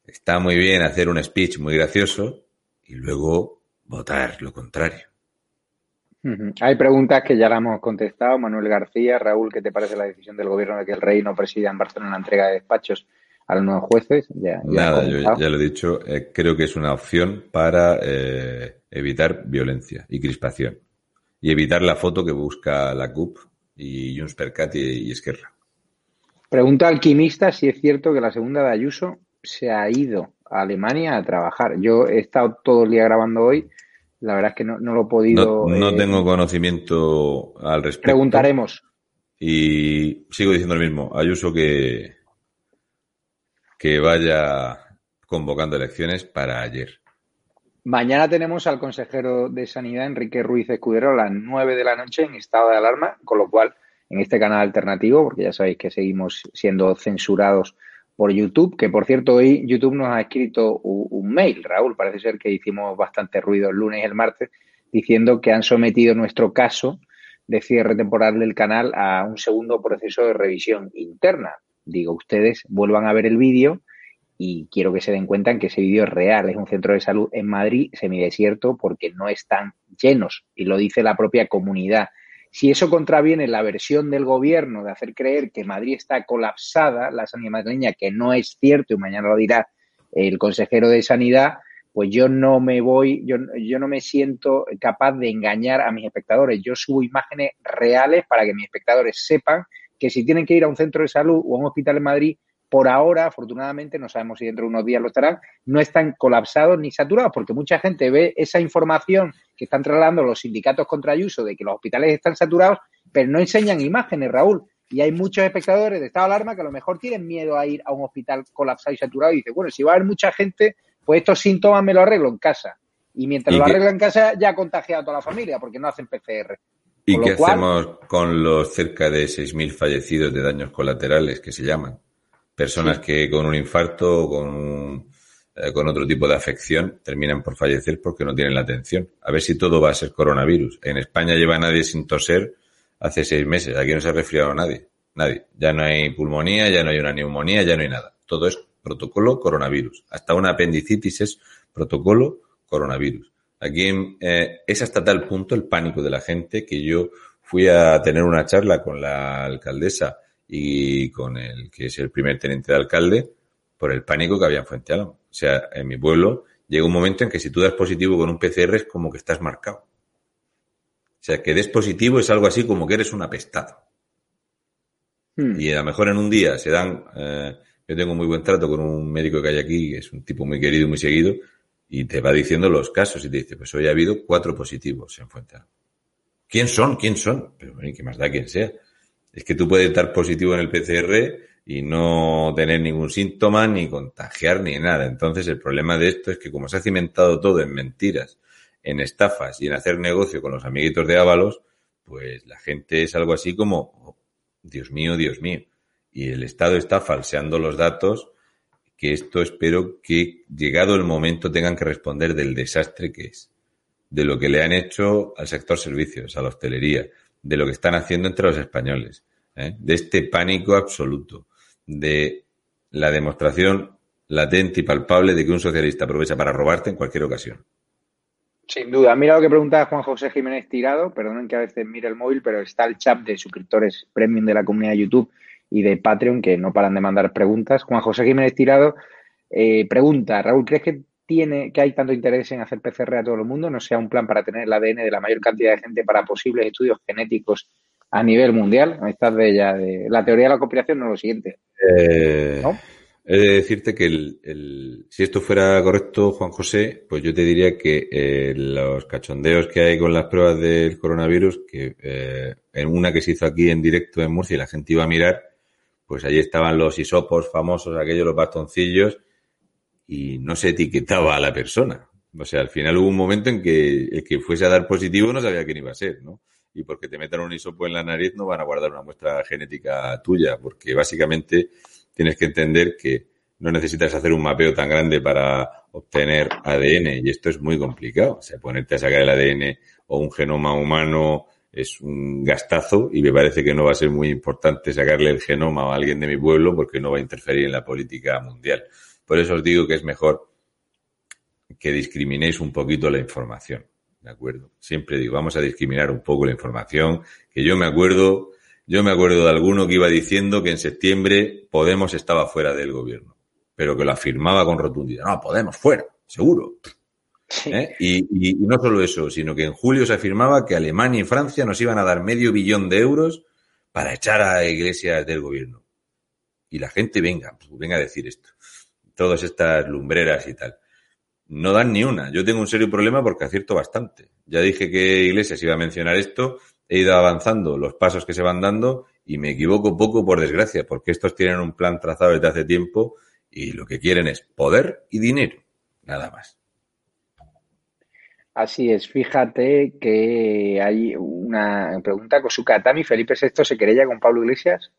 B: Está muy bien hacer un speech muy gracioso y luego votar lo contrario.
A: Hay preguntas que ya la hemos contestado. Manuel García, Raúl, ¿qué te parece la decisión del gobierno de que el rey no presida en Barcelona la entrega de despachos a los nuevos jueces?
B: Nada, yo ya lo he dicho. Eh, creo que es una opción para eh, evitar violencia y crispación. Y evitar la foto que busca la CUP y Junts per Cat y, Esquerra.
A: Pregunta alquimista si es cierto que la segunda de Ayuso se ha ido a Alemania a trabajar. Yo he estado todo el día grabando hoy la verdad es que no, lo he podido.
B: No, eh, tengo conocimiento al respecto.
A: Preguntaremos.
B: Y sigo diciendo lo mismo. Ayuso que, que vaya convocando elecciones para ayer.
A: Mañana tenemos al consejero de Sanidad, Enrique Ruiz Escudero, a las 9 de la noche en estado de alarma, con lo cual en este canal alternativo, porque ya sabéis que seguimos siendo censurados por YouTube, que por cierto hoy YouTube nos ha escrito un, mail, Raúl, parece ser que hicimos bastante ruido el lunes y el martes, diciendo que han sometido nuestro caso de cierre temporal del canal a un segundo proceso de revisión interna. Digo, ustedes vuelvan a ver el vídeo y quiero que se den cuenta en que ese vídeo es real, es un centro de salud en Madrid semidesierto porque no están llenos y lo dice la propia comunidad si eso contraviene la versión del gobierno de hacer creer que Madrid está colapsada, la sanidad madrileña, que no es cierto, y mañana lo dirá el consejero de Sanidad, pues yo no me voy, yo, yo no me siento capaz de engañar a mis espectadores. Yo subo imágenes reales para que mis espectadores sepan que si tienen que ir a un centro de salud o a un hospital en Madrid, por ahora, afortunadamente, no sabemos si dentro de unos días lo estarán, no están colapsados ni saturados, porque mucha gente ve esa información que están trasladando los sindicatos contra Ayuso de que los hospitales están saturados, pero no enseñan imágenes, Raúl. Y hay muchos espectadores de estado de alarma que a lo mejor tienen miedo a ir a un hospital colapsado y saturado y dicen, bueno, si va a haber mucha gente, pues estos síntomas me lo arreglo en casa. Y mientras lo arreglo en casa, ya ha contagiado a toda la familia, porque no hacen PCR.
B: ¿Y qué hacemos con los cerca de 6.000 fallecidos de daños colaterales que se llaman? Personas que con un infarto o con, eh, con otro tipo de afección terminan por fallecer porque no tienen la atención. A ver si todo va a ser coronavirus. En España lleva nadie sin toser hace seis meses. Aquí no se ha resfriado nadie. Nadie. Ya no hay pulmonía, ya no hay una neumonía, ya no hay nada. Todo es protocolo coronavirus. Hasta una apendicitis es protocolo coronavirus. Aquí eh, es hasta tal punto el pánico de la gente que yo fui a tener una charla con la alcaldesa y con el que es el primer teniente de alcalde por el pánico que había en Fuente Álamo. O sea, en mi pueblo llega un momento en que si tú das positivo con un PCR es como que estás marcado. O sea, que des positivo es algo así como que eres un apestado. Hmm. Y a lo mejor en un día se dan, eh, yo tengo muy buen trato con un médico que hay aquí, que es un tipo muy querido y muy seguido, y te va diciendo los casos y te dice, pues hoy ha habido cuatro positivos en Fuente ¿Quién son? ¿Quién son? Pero bueno, ¿qué más da quien sea? Es que tú puedes estar positivo en el PCR y no tener ningún síntoma, ni contagiar, ni nada. Entonces el problema de esto es que como se ha cimentado todo en mentiras, en estafas y en hacer negocio con los amiguitos de Ábalos, pues la gente es algo así como, oh, Dios mío, Dios mío. Y el Estado está falseando los datos, que esto espero que llegado el momento tengan que responder del desastre que es de lo que le han hecho al sector servicios, a la hostelería, de lo que están haciendo entre los españoles, ¿eh? de este pánico absoluto, de la demostración latente y palpable de que un socialista aprovecha para robarte en cualquier ocasión.
A: Sin duda. Mira lo que pregunta Juan José Jiménez Tirado. Perdonen que a veces mire el móvil, pero está el chat de suscriptores premium de la comunidad de YouTube y de Patreon que no paran de mandar preguntas. Juan José Jiménez Tirado eh, pregunta, Raúl, ¿crees que tiene, que hay tanto interés en hacer PCR a todo el mundo, no sea un plan para tener el ADN de la mayor cantidad de gente para posibles estudios genéticos a nivel mundial. Estás de ya de la teoría de la conspiración no lo siguiente.
B: Eh, he de decirte que el, si esto fuera correcto, Juan José, pues yo te diría que eh, los cachondeos que hay con las pruebas del coronavirus, que eh, en una que se hizo aquí en directo en Murcia y la gente iba a mirar, pues ahí estaban los hisopos famosos, aquellos, los bastoncillos, y no se etiquetaba a la persona. O sea, al final hubo un momento en que el que fuese a dar positivo no sabía quién iba a ser, ¿no? Y porque te metan un hisopo en la nariz no van a guardar una muestra genética tuya, porque básicamente tienes que entender que no necesitas hacer un mapeo tan grande para obtener ADN y esto es muy complicado. O sea, ponerte a sacar el ADN o un genoma humano es un gastazo y me parece que no va a ser muy importante sacarle el genoma a alguien de mi pueblo porque no va a interferir en la política mundial. Por eso os digo que es mejor que discriminéis un poquito la información. ¿De acuerdo? Siempre digo, vamos a discriminar un poco la información, que yo me acuerdo, yo me acuerdo de alguno que iba diciendo que en septiembre Podemos estaba fuera del gobierno, pero que lo afirmaba con rotundidad. No, Podemos fuera, seguro. ¿Eh? Y, no solo eso, sino que en julio se afirmaba que Alemania y Francia nos iban a dar medio billón de euros para echar a iglesias del gobierno. Y la gente venga, pues, venga a decir esto todas estas lumbreras y tal. No dan ni una. Yo tengo un serio problema porque acierto bastante. Ya dije que Iglesias iba a mencionar esto, he ido avanzando los pasos que se van dando y me equivoco poco por desgracia, porque estos tienen un plan trazado desde hace tiempo y lo que quieren es poder y dinero, nada más.
A: Así es, fíjate que hay una pregunta con su Katami, Felipe VI se querella con Pablo Iglesias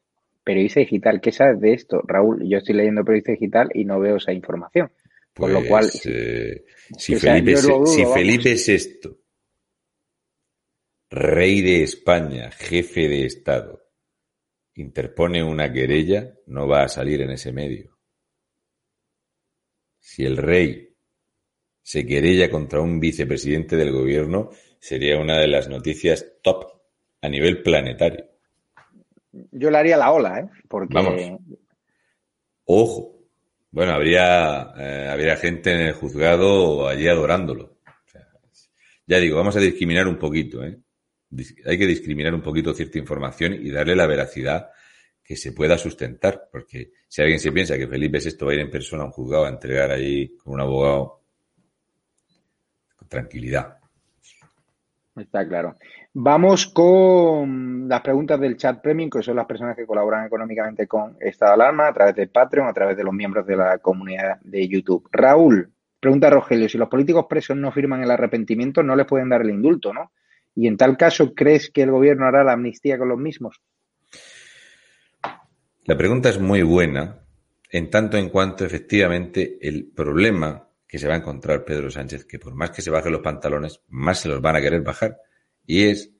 A: periodista digital, ¿qué sabes de esto? Raúl, yo estoy leyendo periodista digital y no veo esa información. Por lo cual.
B: Pues, eh, si, Felipe, si Felipe VI, rey de España, jefe de Estado, interpone una querella, no va a salir en ese medio. Si el rey se querella contra un vicepresidente del gobierno, sería una de las noticias top a nivel planetario
A: yo le haría la ola, ¿eh? Porque... Vamos.
B: Ojo. Bueno, habría, eh, habría gente en el juzgado allí adorándolo. ya digo, vamos a discriminar un poquito, ¿eh? Hay que discriminar un poquito cierta información y darle la veracidad que se pueda sustentar. Porque si alguien se piensa que Felipe VI va a ir en persona a un juzgado a entregar ahí con un abogado, tranquilidad.
A: Está claro. Vamos con las preguntas del chat premium, que son las personas que colaboran económicamente con Estado de Alarma a través de Patreon, a través de los miembros de la comunidad de YouTube. Raúl, pregunta Rogelio, si los políticos presos no firman el arrepentimiento, no les pueden dar el indulto, ¿no? Y en tal caso, ¿crees que el gobierno hará la amnistía con los mismos?
B: La pregunta es muy buena, en tanto en cuanto efectivamente el problema que se va a encontrar Pedro Sánchez, que por más que se baje los pantalones, más se los van a querer bajar, y es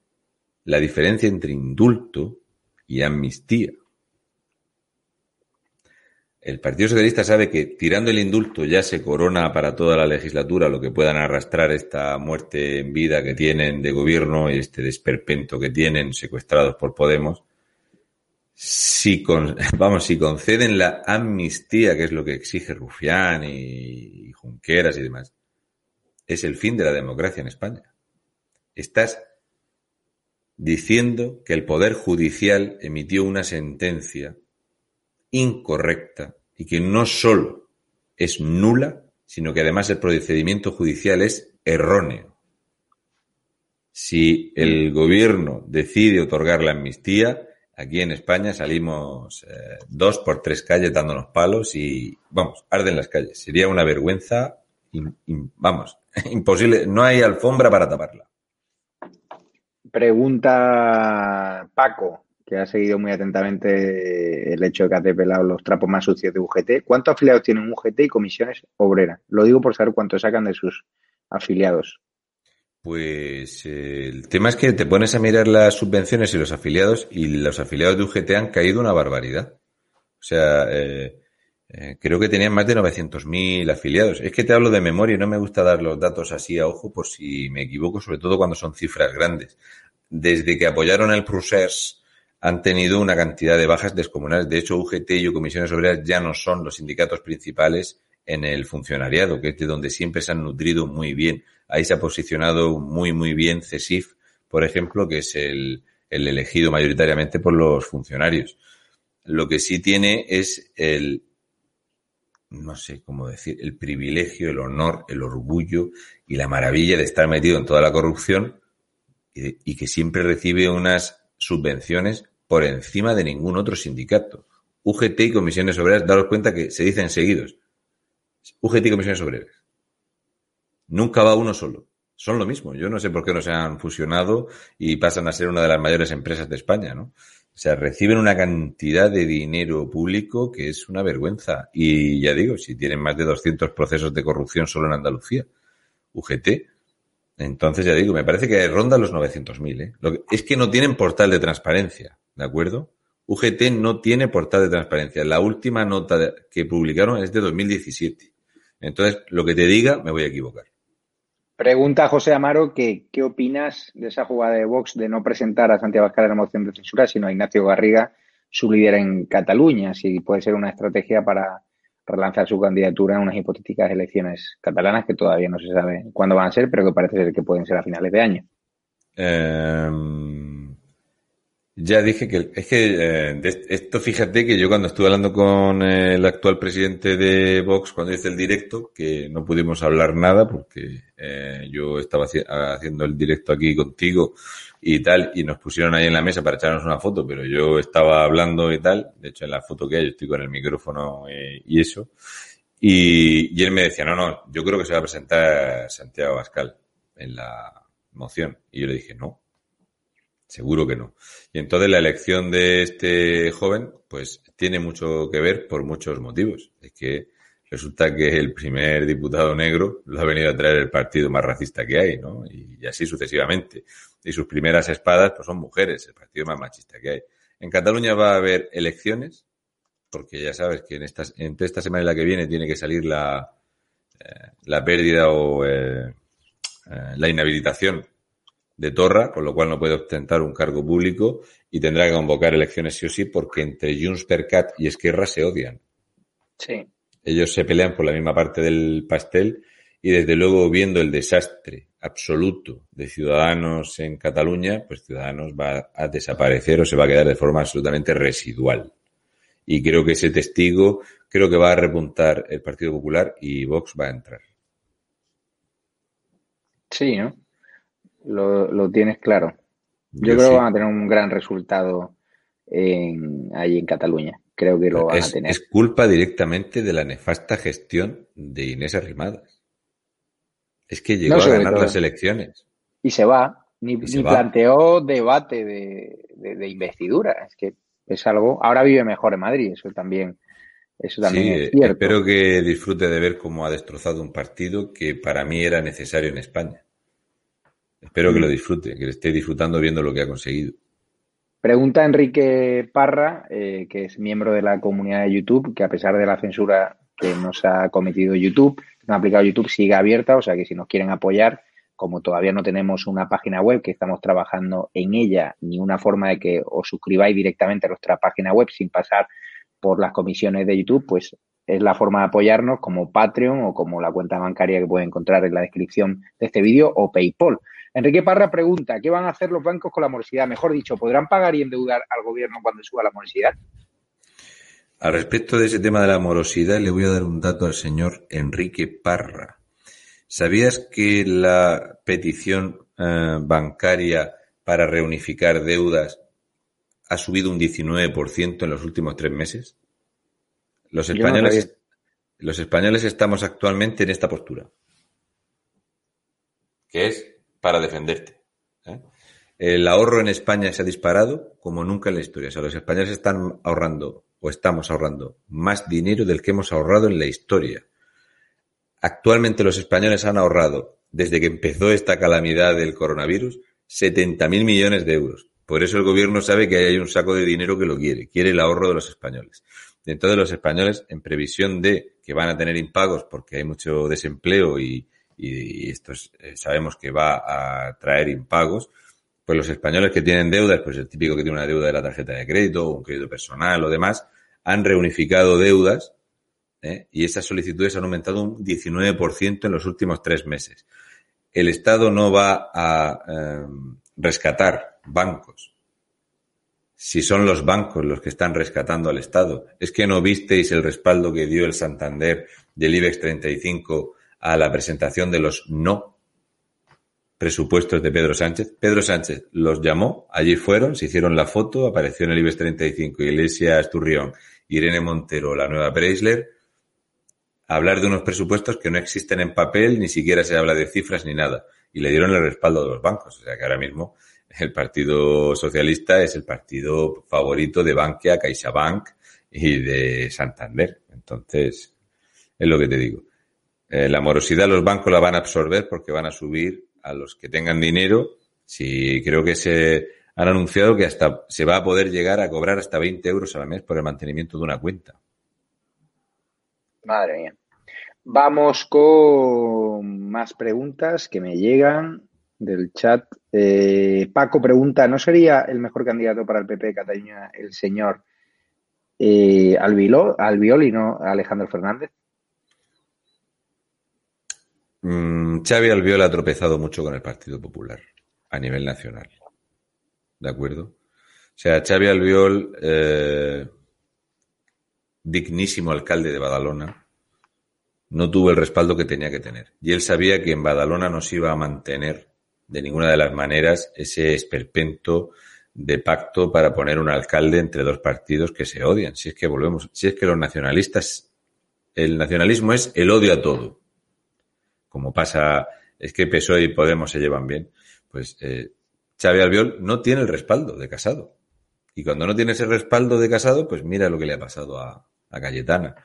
B: la diferencia entre indulto y amnistía. El Partido Socialista sabe que tirando el indulto ya se corona para toda la legislatura lo que puedan arrastrar esta muerte en vida que tienen de gobierno y este desperpento que tienen secuestrados por Podemos. Si con, vamos, si conceden la amnistía, que es lo que exige Rufián y Junqueras y demás, es el fin de la democracia en España. Estás diciendo que el Poder Judicial emitió una sentencia incorrecta y que no solo es nula, sino que además el procedimiento judicial es erróneo. Si el gobierno decide otorgar la amnistía, aquí en España salimos eh, dos por tres calles dándonos palos y, vamos, arden las calles. Sería una vergüenza, vamos, imposible, no hay alfombra para taparla.
A: Pregunta Paco, que ha seguido muy atentamente el hecho de que has pelado los trapos más sucios de UGT. ¿Cuántos afiliados tienen UGT y comisiones obreras? Lo digo por saber cuánto sacan de sus afiliados.
B: Pues eh, el tema es que te pones a mirar las subvenciones y los afiliados y los afiliados de UGT han caído una barbaridad. O sea, eh, eh, creo que tenían más de 900.000 afiliados. Es que te hablo de memoria y no me gusta dar los datos así a ojo por si me equivoco, sobre todo cuando son cifras grandes. Desde que apoyaron el Prusers han tenido una cantidad de bajas descomunales. De hecho, UGT y Comisiones Obreras ya no son los sindicatos principales en el funcionariado, que es de donde siempre se han nutrido muy bien. Ahí se ha posicionado muy, muy bien CESIF, por ejemplo, que es el, el elegido mayoritariamente por los funcionarios. Lo que sí tiene es el, no sé cómo decir, el privilegio, el honor, el orgullo y la maravilla de estar metido en toda la corrupción y, que siempre recibe unas subvenciones por encima de ningún otro sindicato. UGT y comisiones obreras, daros cuenta que se dicen seguidos. UGT y comisiones obreras. Nunca va uno solo. Son lo mismo. Yo no sé por qué no se han fusionado y pasan a ser una de las mayores empresas de España, ¿no? O sea, reciben una cantidad de dinero público que es una vergüenza. Y ya digo, si tienen más de 200 procesos de corrupción solo en Andalucía, UGT, entonces ya digo, me parece que ronda los 900.000. ¿eh? Lo que, es que no tienen portal de transparencia, ¿de acuerdo? UGT no tiene portal de transparencia. La última nota que publicaron es de 2017. Entonces, lo que te diga, me voy a equivocar.
A: Pregunta José Amaro que qué opinas de esa jugada de Vox de no presentar a Santiago Abascal en la moción de censura, sino a Ignacio Garriga, su líder en Cataluña, si puede ser una estrategia para relanzar su candidatura en unas hipotéticas elecciones catalanas que todavía no se sabe cuándo van a ser, pero que parece ser que pueden ser a finales de año.
B: Eh, ya dije que es que eh, esto fíjate que yo cuando estuve hablando con el actual presidente de Vox cuando hice el directo, que no pudimos hablar nada porque eh, yo estaba haciendo el directo aquí contigo y tal, y nos pusieron ahí en la mesa para echarnos una foto, pero yo estaba hablando y tal, de hecho en la foto que hay yo estoy con el micrófono eh, y eso, y, y él me decía, no, no, yo creo que se va a presentar Santiago Bascal en la moción, y yo le dije, no, Seguro que no. Y entonces la elección de este joven, pues tiene mucho que ver por muchos motivos. Es que resulta que el primer diputado negro lo ha venido a traer el partido más racista que hay, ¿no? Y, así sucesivamente. Y sus primeras espadas, pues son mujeres, el partido más machista que hay. En Cataluña va a haber elecciones, porque ya sabes que en esta, entre esta semana y la que viene tiene que salir la, eh, la pérdida o eh, eh, la inhabilitación de Torra, con lo cual no puede ostentar un cargo público y tendrá que convocar elecciones sí o sí porque entre Junts per Cat y Esquerra se odian.
A: Sí.
B: Ellos se pelean por la misma parte del pastel y desde luego viendo el desastre absoluto de Ciudadanos en Cataluña, pues Ciudadanos va a desaparecer o se va a quedar de forma absolutamente residual. Y creo que ese testigo, creo que va a repuntar el Partido Popular y Vox va a entrar.
A: Sí, ¿no? Lo, tienes claro. Yo, creo que van a tener un gran resultado en, ahí en Cataluña. Creo que lo van
B: es,
A: a tener.
B: Es culpa directamente de la nefasta gestión de Inés Arrimadas. Es que llegó a ganar las elecciones.
A: Y se va. Ni, planteó debate de, investidura. Es que es algo. Ahora vive mejor en Madrid. Eso también. Eso también es cierto.
B: Espero que disfrute de ver cómo ha destrozado un partido que para mí era necesario en España. Espero que lo disfrute, que esté disfrutando viendo lo que ha conseguido.
A: Pregunta Enrique Parra, eh, que es miembro de la comunidad de YouTube, que a pesar de la censura que nos ha cometido YouTube, nos ha aplicado YouTube, sigue abierta, o sea que si nos quieren apoyar, como todavía no tenemos una página web, que estamos trabajando en ella, ni una forma de que os suscribáis directamente a nuestra página web sin pasar por las comisiones de YouTube, pues es la forma de apoyarnos como Patreon o como la cuenta bancaria que pueden encontrar en la descripción de este vídeo o PayPal. Enrique Parra pregunta, ¿qué van a hacer los bancos con la morosidad? Mejor dicho, ¿podrán pagar y endeudar al gobierno cuando suba la morosidad?
B: Al respecto de ese tema de la morosidad, le voy a dar un dato al señor Enrique Parra. ¿Sabías que la petición eh, bancaria para reunificar deudas ha subido un 19% en los últimos tres meses? Los españoles, los españoles estamos actualmente en esta postura, que es para defenderte. ¿eh? El ahorro en España se ha disparado como nunca en la historia. O sea, los españoles están ahorrando o estamos ahorrando más dinero del que hemos ahorrado en la historia. Actualmente los españoles han ahorrado, desde que empezó esta calamidad del coronavirus, 70.000 millones de euros. Por eso el gobierno sabe que hay un saco de dinero que lo quiere, quiere el ahorro de los españoles. Entonces los españoles, en previsión de que van a tener impagos porque hay mucho desempleo y, esto eh, sabemos que va a traer impagos, pues los españoles que tienen deudas, pues el típico que tiene una deuda de la tarjeta de crédito, un crédito personal o demás, han reunificado deudas ¿eh? y esas solicitudes han aumentado un 19% en los últimos tres meses. El Estado no va a eh, rescatar bancos si son los bancos los que están rescatando al Estado. Es que no visteis el respaldo que dio el Santander del IBEX 35 a la presentación de los no presupuestos de Pedro Sánchez. Pedro Sánchez los llamó, allí fueron, se hicieron la foto, apareció en el IBEX 35 Iglesia Asturrión, Irene Montero, la nueva Preisler, hablar de unos presupuestos que no existen en papel, ni siquiera se habla de cifras ni nada. Y le dieron el respaldo de los bancos. O sea que ahora mismo el Partido Socialista es el partido favorito de Bankia, CaixaBank y de Santander. Entonces, es lo que te digo. Eh, la morosidad los bancos la van a absorber porque van a subir a los que tengan dinero. Si creo que se han anunciado que hasta se va a poder llegar a cobrar hasta 20 euros al mes por el mantenimiento de una cuenta.
A: Madre mía. Vamos con más preguntas que me llegan del chat. Eh, Paco pregunta, ¿no sería el mejor candidato para el PP de Cataluña el señor eh, Albiol, y no Alejandro Fernández?
B: Mm, Xavi Albiol ha tropezado mucho con el Partido Popular a nivel nacional. ¿De acuerdo? O sea, Xavi Albiol, eh, dignísimo alcalde de Badalona, no tuvo el respaldo que tenía que tener. Y él sabía que en Badalona no se iba a mantener de ninguna de las maneras ese esperpento de pacto para poner un alcalde entre dos partidos que se odian. Si es que volvemos, si es que los nacionalistas, el nacionalismo es el odio a todo. Como pasa, es que PSOE y Podemos se llevan bien. Pues eh, Xavi Albiol no tiene el respaldo de Casado. Y cuando no tiene ese respaldo de Casado, pues mira lo que le ha pasado a, a Cayetana.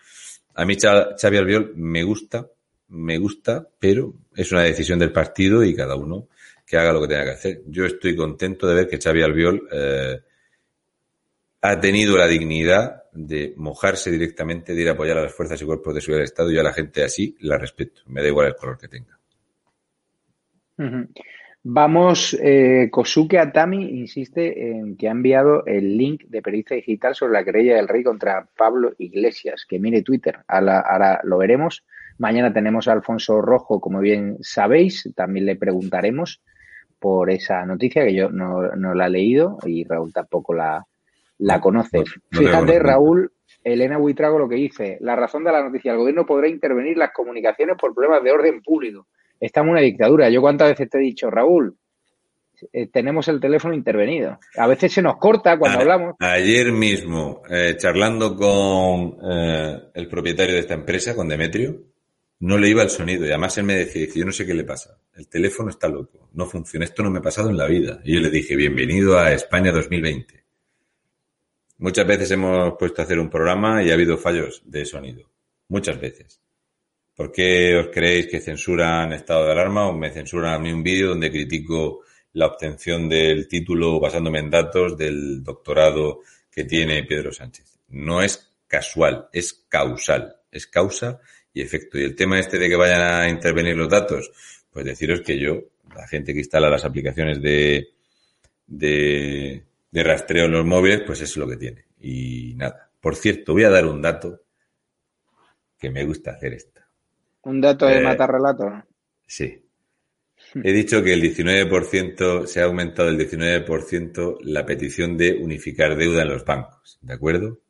B: A mí Xavi Albiol me gusta, me gusta, pero es una decisión del partido y cada uno que haga lo que tenga que hacer. Yo estoy contento de ver que Xavi Albiol eh, ha tenido la dignidad de mojarse directamente, de ir a apoyar a las fuerzas y cuerpos de seguridad del Estado y a la gente así la respeto. Me da igual el color que tenga.
A: Vamos, eh, Kosuke Atami insiste en que ha enviado el link de pericia digital sobre la querella del rey contra Pablo Iglesias, que mire Twitter, ahora lo veremos. Mañana tenemos a Alfonso Rojo, como bien sabéis, también le preguntaremos por esa noticia que yo no, la he leído y Raúl tampoco la, la conoce. Fíjate, Raúl, Elena Huitrago lo que dice, la razón de la noticia, el gobierno podrá intervenir las comunicaciones por problemas de orden público. Estamos en una dictadura. Yo cuántas veces te he dicho, Raúl, eh, tenemos el teléfono intervenido. A veces se nos corta cuando hablamos.
B: Ayer mismo, eh, charlando con eh, el propietario de esta empresa, con Demetrio, no le iba el sonido y además él me decía, yo no sé qué le pasa, el teléfono está loco, no funciona, esto no me ha pasado en la vida. Y yo le dije, bienvenido a España 2020. Muchas veces hemos puesto a hacer un programa y ha habido fallos de sonido, muchas veces. ¿Por qué os creéis que censuran estado de alarma o me censuran a mí un vídeo donde critico la obtención del título basándome en datos del doctorado que tiene Pedro Sánchez? No es casual, es causal, es causa y efecto. Y el tema este de que vayan a intervenir los datos, pues deciros que yo, la gente que instala las aplicaciones de, de, de rastreo en los móviles, pues eso es lo que tiene. Y nada. Por cierto, voy a dar un dato que me gusta hacer esto.
A: Un dato de eh, relato.
B: Sí. He dicho que el 19% se ha aumentado el 19% la petición de unificar deuda en los bancos, ¿de acuerdo?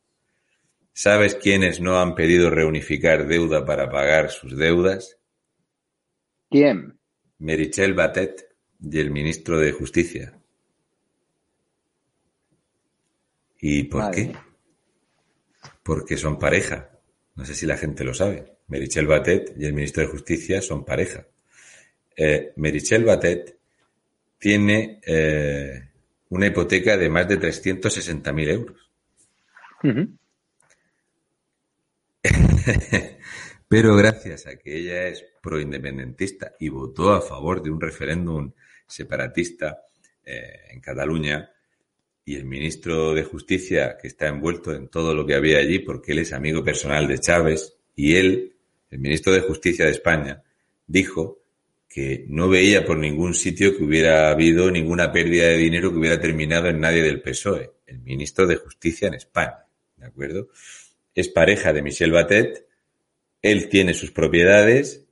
B: ¿Sabes quiénes no han pedido reunificar deuda para pagar sus deudas?
A: ¿Quién?
B: Merichel Batet y el ministro de Justicia. ¿Y por qué? Porque son pareja. No sé si la gente lo sabe. Merichel Batet y el ministro de Justicia son pareja. Eh, Merichel Batet tiene eh, una hipoteca de más de 360.000 euros. Pero gracias a que ella es proindependentista y votó a favor de un referéndum separatista eh, en Cataluña, y el ministro de Justicia, que está envuelto en todo lo que había allí, porque él es amigo personal de Chávez, y él, el ministro de Justicia de España, dijo que no veía por ningún sitio que hubiera habido ninguna pérdida de dinero que hubiera terminado en nadie del PSOE, el ministro de Justicia en España, ¿de acuerdo? Es pareja de Michel Batet, él tiene sus propiedades,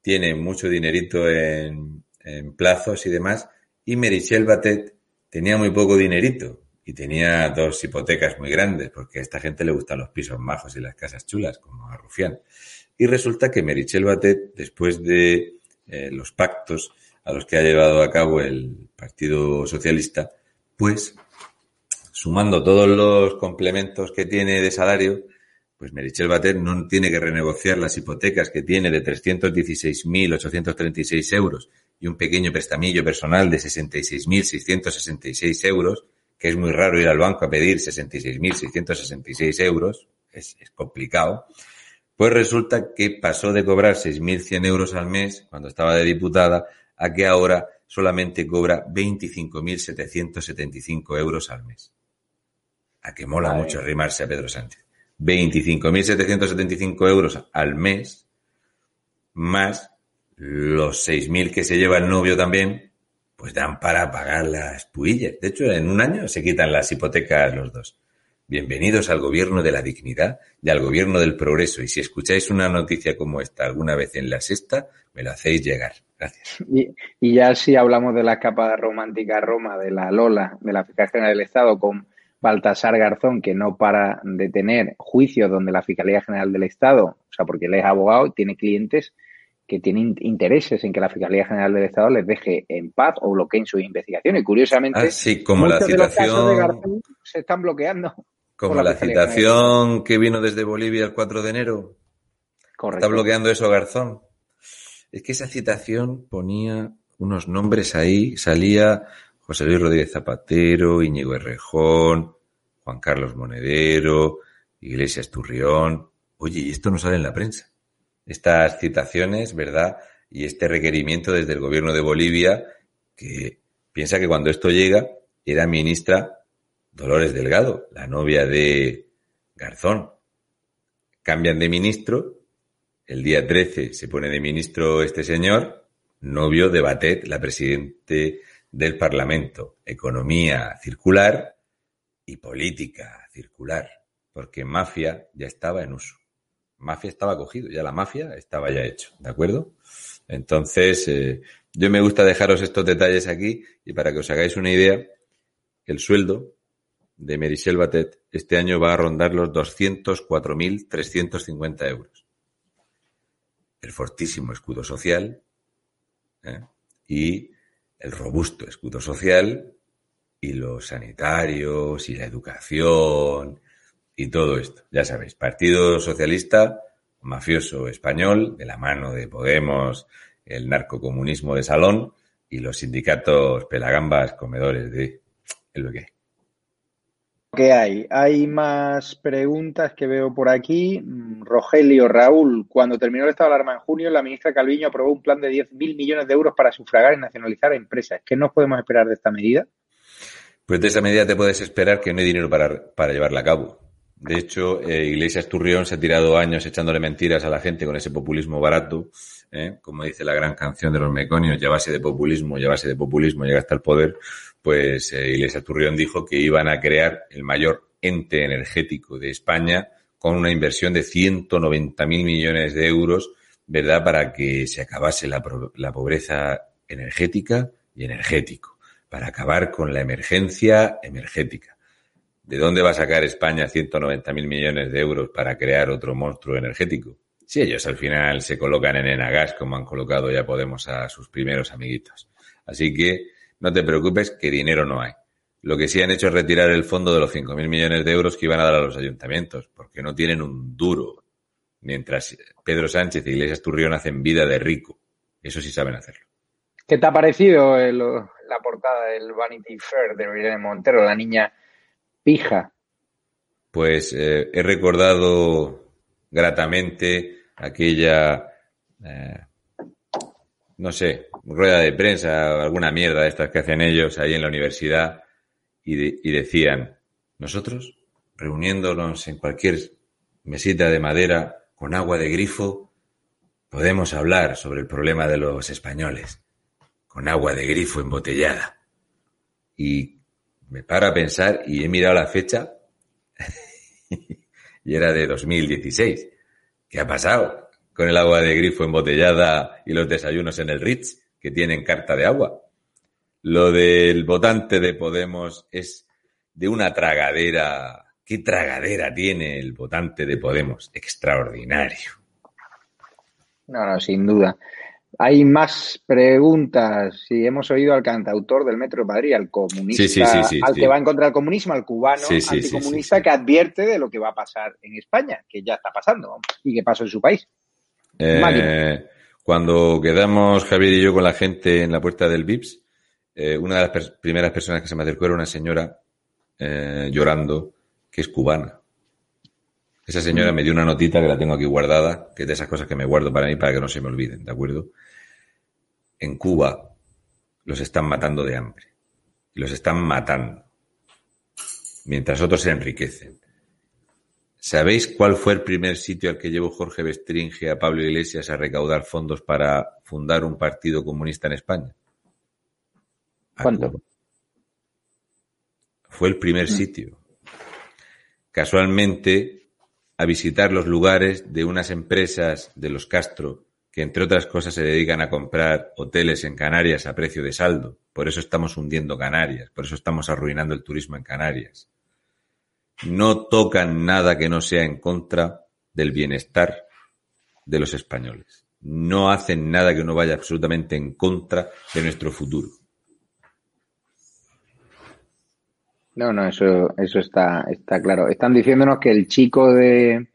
B: tiene mucho dinerito en, en plazos y demás, y Michel Batet tenía muy poco dinerito y tenía dos hipotecas muy grandes, porque a esta gente le gustan los pisos majos y las casas chulas, como a Rufián. Y resulta que Merichel Batet, después de eh, los pactos a los que ha llevado a cabo el Partido Socialista, pues, sumando todos los complementos que tiene de salario, pues Merichel Batet no tiene que renegociar las hipotecas que tiene de 316.836 euros y un pequeño prestamillo personal de 66.666 euros, que es muy raro ir al banco a pedir 66.666 euros, es, es complicado, pues resulta que pasó de cobrar 6.100 euros al mes cuando estaba de diputada a que ahora solamente cobra 25.775 euros al mes. A que mola mucho rimarse a Pedro Sánchez. 25.775 euros al mes, más los 6.000 que se lleva el novio también, pues dan para pagar las puillas. De hecho, en un año se quitan las hipotecas los dos. Bienvenidos al gobierno de la dignidad y al gobierno del progreso. Y si escucháis una noticia como esta alguna vez en la sexta, me lo hacéis llegar. Gracias.
A: Y, ya si hablamos de la capa romántica Roma, de la Lola, de la Fiscalía General del Estado, con Baltasar Garzón, que no para de tener juicios donde la Fiscalía General del Estado, o sea, porque él es abogado, tiene clientes que tienen intereses en que la Fiscalía General del Estado les deje en paz o bloqueen sus investigaciones. Y curiosamente,
B: ah, como la citación...
A: se están bloqueando.
B: Como la, citación que vino desde Bolivia el 4 de enero. Está bloqueando eso Garzón. Es que esa citación ponía unos nombres ahí, salía José Luis Rodríguez Zapatero, Íñigo Errejón, Juan Carlos Monedero, Iglesias Turrión. Oye, y esto no sale en la prensa estas citaciones, ¿verdad? Y este requerimiento desde el gobierno de Bolivia, que piensa que cuando esto llega, era ministra Dolores Delgado, la novia de Garzón. Cambian de ministro, el día 13 se pone de ministro este señor, novio de Batet, la presidente del Parlamento. Economía circular y política circular, porque mafia ya estaba en uso mafia estaba cogido, ya la mafia estaba ya hecho, ¿de acuerdo? Entonces, eh, yo me gusta dejaros estos detalles aquí y para que os hagáis una idea, el sueldo de Merichel Batet este año va a rondar los 204.350 euros. El fortísimo escudo social ¿eh? y el robusto escudo social y los sanitarios y la educación y todo esto. Ya sabéis, Partido Socialista, mafioso español, de la mano de Podemos, el narcocomunismo de salón y los sindicatos pelagambas comedores de el lo que
A: ¿Qué hay? Hay más preguntas que veo por aquí. Rogelio, Raúl, cuando terminó el estado de alarma en junio, la ministra Calviño aprobó un plan de 10.000 millones de euros para sufragar y nacionalizar empresas. ¿Qué nos podemos esperar de esta medida?
B: Pues de esa medida te puedes esperar que no hay dinero para, para llevarla a cabo. De hecho, eh, Iglesias Turrión se ha tirado años echándole mentiras a la gente con ese populismo barato, ¿eh? como dice la gran canción de los meconios, ya base de populismo, ya base de populismo, llega hasta el poder, pues eh, Iglesias Turrión dijo que iban a crear el mayor ente energético de España con una inversión de 190 mil millones de euros, ¿verdad? Para que se acabase la, la pobreza energética y energético, para acabar con la emergencia energética. ¿De dónde va a sacar España 190 mil millones de euros para crear otro monstruo energético? Si ellos al final se colocan en Enagas como han colocado ya Podemos a sus primeros amiguitos. Así que no te preocupes que dinero no hay. Lo que sí han hecho es retirar el fondo de los 5.000 millones de euros que iban a dar a los ayuntamientos, porque no tienen un duro. Mientras Pedro Sánchez y Iglesias Turrión hacen vida de rico. Eso sí saben hacerlo.
A: ¿Qué te ha parecido la portada del Vanity Fair de Irene Montero, la niña pija?
B: Pues eh, he recordado gratamente aquella, eh, no sé, rueda de prensa, alguna mierda de estas que hacen ellos ahí en la universidad y, decían, nosotros, reuniéndonos en cualquier mesita de madera con agua de grifo, podemos hablar sobre el problema de los españoles, con agua de grifo embotellada. Y me para a pensar y he mirado la fecha y era de 2016. ¿Qué ha pasado con el agua de grifo embotellada y los desayunos en el Ritz que tienen carta de agua? Lo del votante de Podemos es de una tragadera. ¿Qué tragadera tiene el votante de Podemos? Extraordinario.
A: No, no, sin duda. Hay más preguntas. Si hemos oído al cantautor del Metro de Madrid, al comunista, al que va en contra del comunismo, al cubano anticomunista que advierte de lo que va a pasar en España, que ya está pasando y que pasó en su país.
B: Eh, cuando quedamos Javier y yo con la gente en la puerta del VIPS, eh, una de las primeras personas que se me acercó era una señora eh, llorando que es cubana. Esa señora me dio una notita que la tengo aquí guardada, que es de esas cosas que me guardo para mí para que no se me olviden, ¿de acuerdo? En Cuba los están matando de hambre. Los están matando. Mientras otros se enriquecen. ¿Sabéis cuál fue el primer sitio al que llevó Jorge Bestringe a Pablo Iglesias a recaudar fondos para fundar un partido comunista en España?
A: ¿Cuánto?
B: Fue el primer mm. sitio. Casualmente, a visitar los lugares de unas empresas de los Castro, que entre otras cosas se dedican a comprar hoteles en Canarias a precio de saldo. Por eso estamos hundiendo Canarias, por eso estamos arruinando el turismo en Canarias. No tocan nada que no sea en contra del bienestar de los españoles. No hacen nada que no vaya absolutamente en contra de nuestro futuro.
A: No, no, eso, eso está, está claro. Están diciéndonos que el chico de,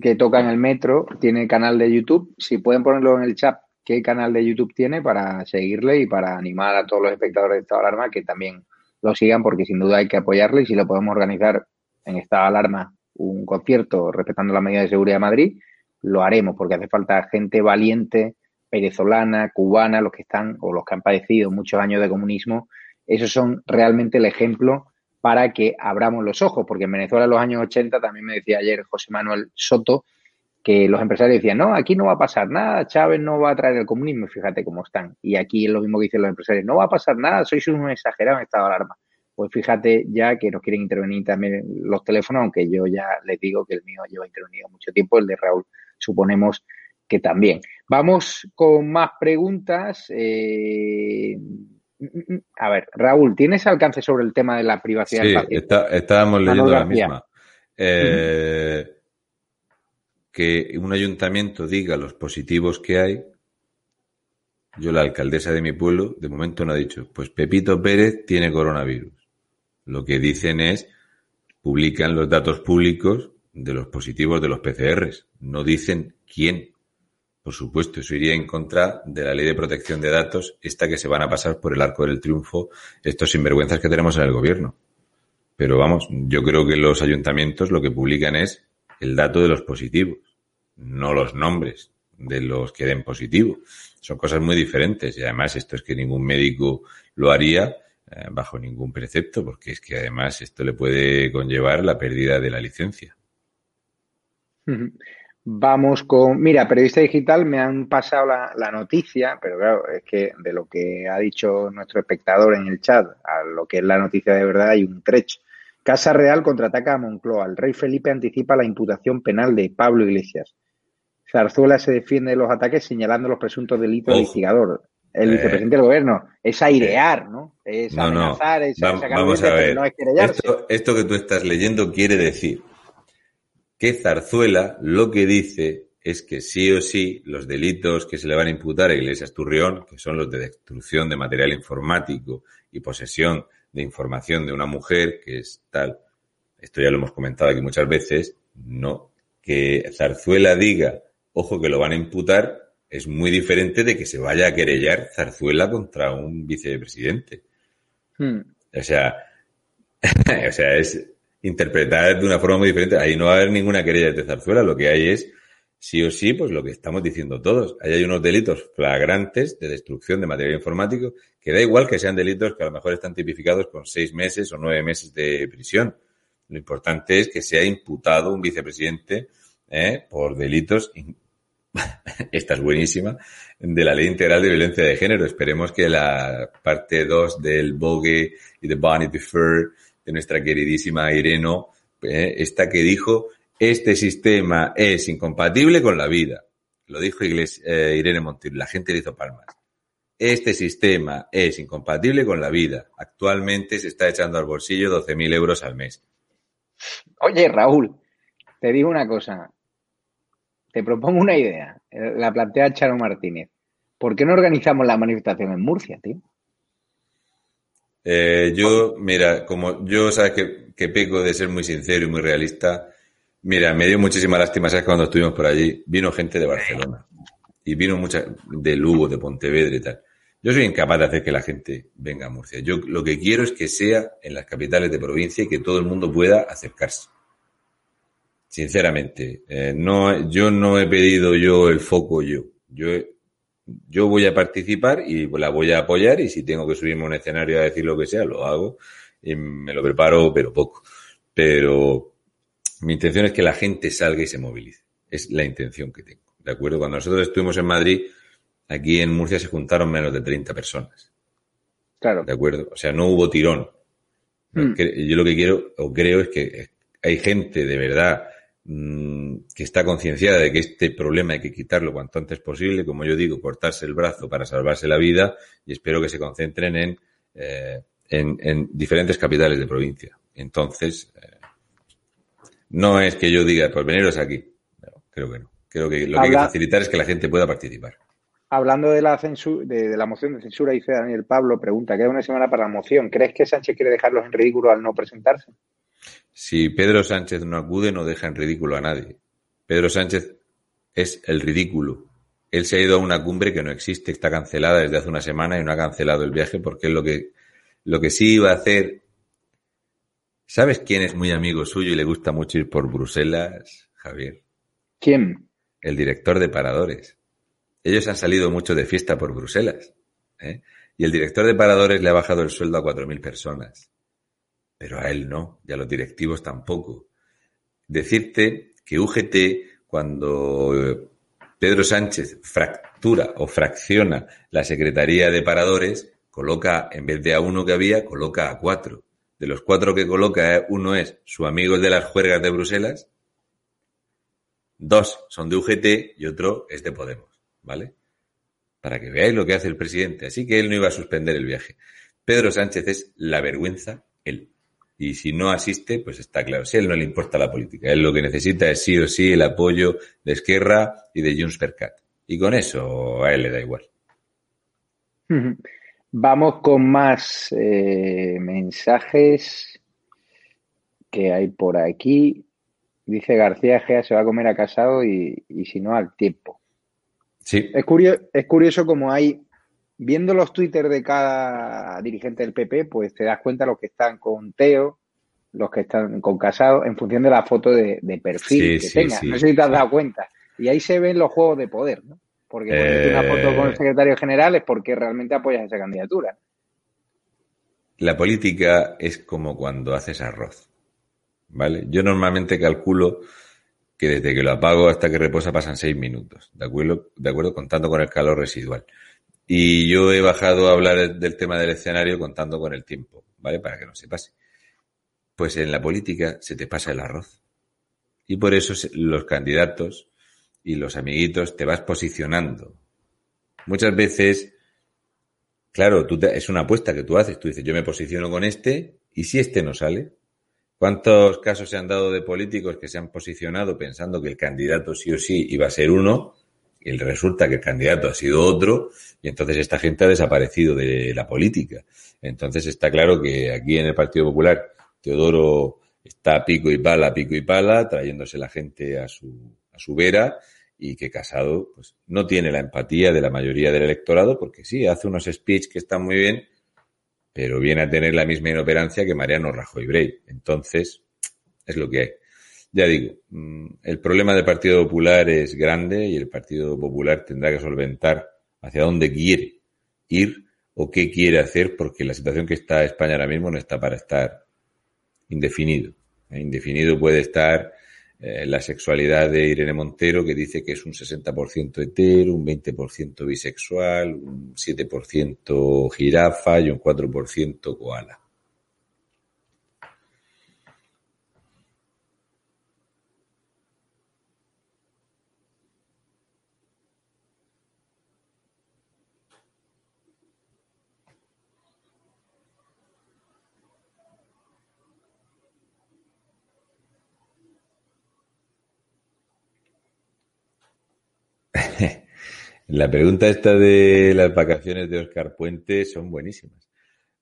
A: que toca en el metro tiene canal de YouTube. Si pueden ponerlo en el chat, qué canal de YouTube tiene para seguirle y para animar a todos los espectadores de Estado de Alarma que también lo sigan, porque sin duda hay que apoyarle y si lo podemos organizar en Estado Alarma un concierto respetando la medida de seguridad de Madrid, lo haremos, porque hace falta gente valiente, venezolana, cubana, los que están o los que han padecido muchos años de comunismo. Esos son realmente el ejemplo para que abramos los ojos, porque en Venezuela en los años 80 también me decía ayer José Manuel Soto que los empresarios decían, no, aquí no va a pasar nada, Chávez no va a traer el comunismo, fíjate cómo están. Y aquí es lo mismo que dicen los empresarios, no va a pasar nada, sois un exagerado en estado de alarma. Pues fíjate ya que nos quieren intervenir también los teléfonos, aunque yo ya les digo que el mío lleva intervenido mucho tiempo, el de Raúl suponemos que también. Vamos con más preguntas. Eh, a ver, Raúl, ¿tienes alcance sobre el tema de la privacidad?
B: Sí, estábamos leyendo la misma. Eh, que un ayuntamiento diga los positivos que hay. Yo, la alcaldesa de mi pueblo, de momento no ha dicho, pues Pepito Pérez tiene coronavirus. Lo que dicen es, publican los datos públicos de los positivos de los PCRs. No dicen quién. Por supuesto, eso iría en contra de la ley de protección de datos, esta que se van a pasar por el arco del triunfo estos sinvergüenzas que tenemos en el gobierno. Pero vamos, yo creo que los ayuntamientos lo que publican es el dato de los positivos, no los nombres de los que den positivo. Son cosas muy diferentes y además esto es que ningún médico lo haría eh, bajo ningún precepto, porque es que además esto le puede conllevar la pérdida de la licencia.
A: Vamos con, mira, periodista digital me han pasado la, noticia, pero claro, es que de lo que ha dicho nuestro espectador en el chat a lo que es la noticia de verdad hay un trecho. Casa Real contraataca a Moncloa. El rey Felipe anticipa la imputación penal de Pablo Iglesias. Zarzuela se defiende de los ataques señalando los presuntos delitos del instigador. El
B: Eh,
A: vicepresidente del gobierno. Es airear, ¿no? Es
B: No, no.
A: amenazar, es
B: Va-
A: sacar
B: vamos a ver.
A: no es.
B: Esto, esto que tú estás leyendo quiere decir que Zarzuela lo que dice es que sí o sí los delitos que se le van a imputar a Iglesias Turrión, que son los de destrucción de material informático y posesión de información de una mujer, que es tal, esto ya lo hemos comentado aquí muchas veces, no, que Zarzuela diga, ojo que lo van a imputar, es muy diferente de que se vaya a querellar Zarzuela contra un vicepresidente.
A: Hmm.
B: O sea, o sea, es interpretar de una forma muy diferente. Ahí no va a haber ninguna querella de zarzuela. Lo que hay es, sí o sí, pues lo que estamos diciendo todos. Ahí hay unos delitos flagrantes de destrucción de material informático que da igual que sean delitos que a lo mejor están tipificados con seis meses o nueve meses de prisión. Lo importante es que sea imputado un vicepresidente ¿eh? por delitos, esta es buenísima, de la Ley Integral de Violencia de Género. Esperemos que la parte 2 del Vogue y de Vanity Fair de nuestra queridísima Ireno, eh, esta que dijo, este sistema es incompatible con la vida. Lo dijo eh, Irene Montiel, la gente le hizo palmas. Este sistema es incompatible con la vida. Actualmente se está echando al bolsillo 12.000 euros al mes.
A: Oye, Raúl, te digo una cosa. Te propongo una idea. La plantea Charo Martínez. ¿Por qué no organizamos la manifestación en Murcia, tío?
B: Eh, yo, mira, como yo sabes que, que peco de ser muy sincero y muy realista, mira, me dio muchísima lástima, sabes, cuando estuvimos por allí, vino gente de Barcelona y vino mucha de Lugo, de Pontevedra y tal. Yo soy incapaz de hacer que la gente venga a Murcia. Yo lo que quiero es que sea en las capitales de provincia y que todo el mundo pueda acercarse. Sinceramente, eh, no, yo no he pedido yo el foco yo. Yo, he- yo voy a participar y la voy a apoyar y si tengo que subirme a un escenario a decir lo que sea, lo hago y me lo preparo, pero poco. Pero mi intención es que la gente salga y se movilice. Es la intención que tengo. ¿De acuerdo? Cuando nosotros estuvimos en Madrid, aquí en Murcia se juntaron menos de 30 personas.
A: Claro.
B: ¿De acuerdo? O sea, no hubo tirón.
A: Mm.
B: Que- Yo lo que quiero o creo es que hay gente de verdad mm, que está concienciada de que este problema hay que quitarlo cuanto antes posible, como yo digo, cortarse el brazo para salvarse la vida y espero que se concentren en, eh, en, en diferentes capitales de provincia. Entonces, eh, no es que yo diga, pues veniros aquí. No, creo que no. Creo que lo que hay que facilitar es que la gente pueda participar.
A: Hablando de la, censu- de, de la moción de censura, dice Daniel Pablo, pregunta, queda una semana para la moción. ¿Crees que Sánchez quiere dejarlos en ridículo al no presentarse?
B: Si Pedro Sánchez no acude, no deja en ridículo a nadie. Pedro Sánchez es el ridículo. Él se ha ido a una cumbre que no existe, está cancelada desde hace una semana y no ha cancelado el viaje porque es lo que, lo que sí iba a hacer. ¿Sabes quién es muy amigo suyo y le gusta mucho ir por Bruselas, Javier?
A: ¿Quién?
B: El director de Paradores. Ellos han salido mucho de fiesta por Bruselas. ¿eh? Y el director de Paradores le ha bajado el sueldo a 4.000 personas. Pero a él no, y a los directivos tampoco. Decirte que UGT, cuando eh, Pedro Sánchez fractura o fracciona la Secretaría de Paradores, coloca, en vez de a uno que había, coloca a cuatro. De los cuatro que coloca, eh, uno es su amigo el de las juergas de Bruselas, dos son de UGT y otro es de Podemos, ¿vale? Para que veáis lo que hace el presidente. Así que él no iba a suspender el viaje. Pedro Sánchez es la vergüenza, él. Y si no asiste, pues está claro. Si a él no le importa la política, él lo que necesita es sí o sí el apoyo de Esquerra y de Junts per Cat. Y con eso a él le da igual.
A: Vamos con más eh, mensajes que hay por aquí. Dice García Egea se va a comer a casado y, y si no al tiempo.
B: Sí,
A: Es curioso, es curioso como hay, viendo los Twitter de cada dirigente del PP, pues te das cuenta los que están con Teo, los que están con Casado, en función de la foto de, de perfil
B: Sí,
A: que
B: sí,
A: no sé si te has dado cuenta. Y ahí se ven los juegos de poder, ¿no? Porque una foto con el
B: Eh.
A: secretario general es porque realmente apoyas esa candidatura.
B: la política es como cuando haces arroz. ¿Vale? Yo normalmente calculo que desde que lo apago hasta que reposa pasan seis minutos, ¿de acuerdo? De acuerdo, contando con el calor residual. Y yo he bajado a hablar del tema del escenario contando con el tiempo, ¿vale? Para que no se pase. pues en la política se te pasa el arroz. Y por eso los candidatos y los amiguitos te vas posicionando. Muchas veces, claro, tú es una apuesta que tú haces. Tú dices, yo me posiciono con este y si este no sale. ¿Cuántos casos se han dado de políticos que se han posicionado pensando que el candidato sí o sí iba a ser uno y resulta que el candidato ha sido otro y entonces esta gente ha desaparecido de la política? Entonces está claro que aquí en el Partido Popular Teodoro está pico y pala, pico y pala, trayéndose la gente a su, a su vera y que Casado pues, no tiene la empatía de la mayoría del electorado porque sí, hace unos speech que están muy bien, pero viene a tener la misma inoperancia que Mariano Rajoy Brey. Entonces, es lo que hay. Ya digo, mm, el problema del Partido Popular es grande y el Partido Popular tendrá que solventar hacia dónde quiere ir o qué quiere hacer porque la situación que está España ahora mismo no está para estar indefinido. Indefinido puede estar eh, la sexualidad de Irene Montero, que dice que es un 60% hetero, un 20% bisexual, un 7% jirafa y un 4% koala. La pregunta esta de las vacaciones de Oscar Puente son buenísimas.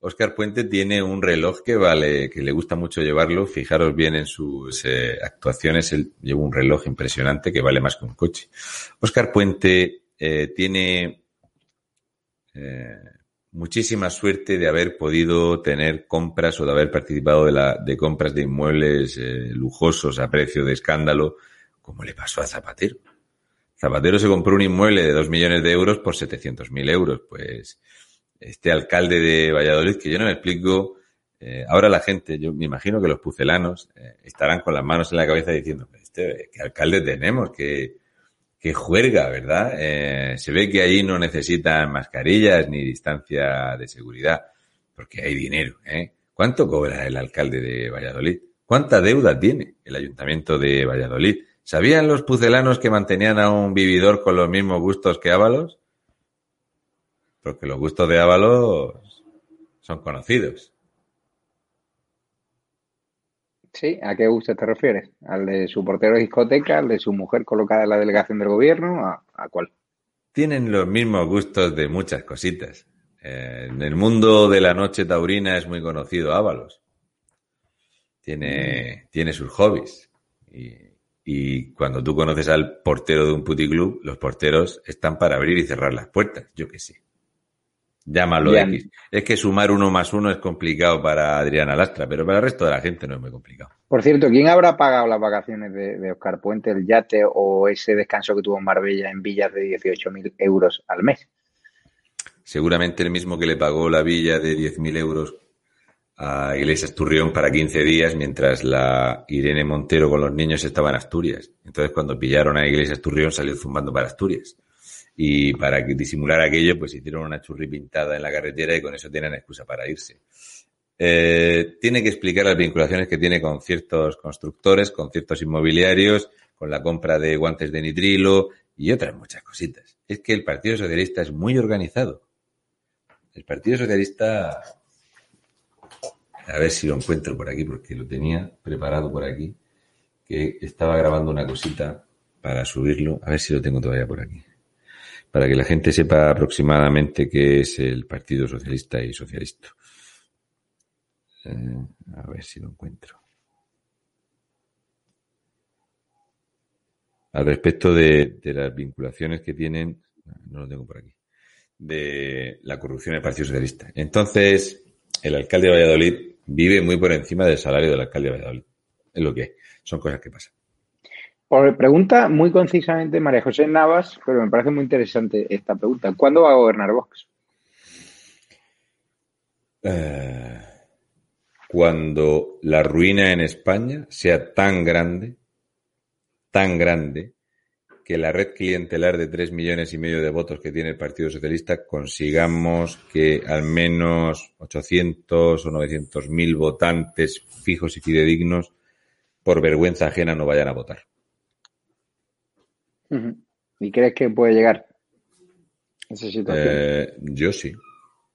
B: Oscar Puente tiene un reloj que vale, que le gusta mucho llevarlo. Fijaros bien en sus eh, actuaciones. Él lleva un reloj impresionante que vale más que un coche. Oscar Puente eh, tiene eh, muchísima suerte de haber podido tener compras o de haber participado de, la, de compras de inmuebles lujosos a precio de escándalo, como le pasó a Zapatero. Zapatero se compró un inmueble de dos millones de euros por 700.000 euros. Pues este alcalde de Valladolid, que yo no me explico, eh, ahora la gente, yo me imagino que los pucelanos eh, estarán con las manos en la cabeza diciendo, este, ¿qué alcalde tenemos? ¿Qué, qué juerga, verdad? Eh, se ve que ahí no necesitan mascarillas ni distancia de seguridad, porque hay dinero, ¿eh? ¿Cuánto cobra el alcalde de Valladolid? ¿Cuánta deuda tiene el ayuntamiento de Valladolid? ¿Sabían los pucelanos que mantenían a un vividor con los mismos gustos que Ábalos? Porque los gustos de Ábalos son conocidos.
A: Sí, ¿a qué gusto te refieres? ¿Al de su portero de discoteca? ¿Al de su mujer colocada en la delegación del gobierno? ¿A, cuál?
B: Tienen los mismos gustos de muchas cositas. Eh, en el mundo de la noche taurina es muy conocido Ábalos. Tiene, mm. tiene sus hobbies. Y y cuando tú conoces al portero de un puticlub, los porteros están para abrir y cerrar las puertas, yo qué sé. Llámalo X. Es que sumar uno más uno es complicado para Adriana Lastra, pero para el resto de la gente no es muy complicado.
A: Por cierto, ¿quién habrá pagado las vacaciones de, Oscar Puente, el yate o ese descanso que tuvo en Marbella en villas de 18.000 euros al mes?
B: Seguramente el mismo que le pagó la villa de 10.000 euros a Iglesias Turrión para 15 días mientras la Irene Montero con los niños estaba en Asturias. Entonces cuando pillaron a Iglesias Turrión salió zumbando para Asturias. Y para disimular aquello pues hicieron una churri pintada en la carretera y con eso tienen excusa para irse. Eh, tiene que explicar las vinculaciones que tiene con ciertos constructores, con ciertos inmobiliarios, con la compra de guantes de nitrilo y otras muchas cositas. Es que el Partido Socialista es muy organizado. El Partido Socialista a ver si lo encuentro por aquí, porque lo tenía preparado por aquí, que estaba grabando una cosita para subirlo, a ver si lo tengo todavía por aquí, para que la gente sepa aproximadamente qué es el Partido Socialista y Socialista. Eh, a ver si lo encuentro. Al respecto de, de las vinculaciones que tienen, no lo tengo por aquí, de la corrupción del Partido Socialista. Entonces, el alcalde de Valladolid vive muy por encima del salario del alcalde de Valladolid. Es lo que Son cosas que pasan.
A: pregunta muy concisamente María José Navas, pero me parece muy interesante esta pregunta. ¿Cuándo va a gobernar Vox?
B: Eh, cuando la ruina en España sea tan grande, tan grande, que la red clientelar de tres millones y medio de votos que tiene el Partido Socialista consigamos que al menos 800 o 900 mil votantes fijos y fidedignos por vergüenza ajena no vayan a votar.
A: ¿Y crees que puede llegar esa situación?
B: Eh, yo sí.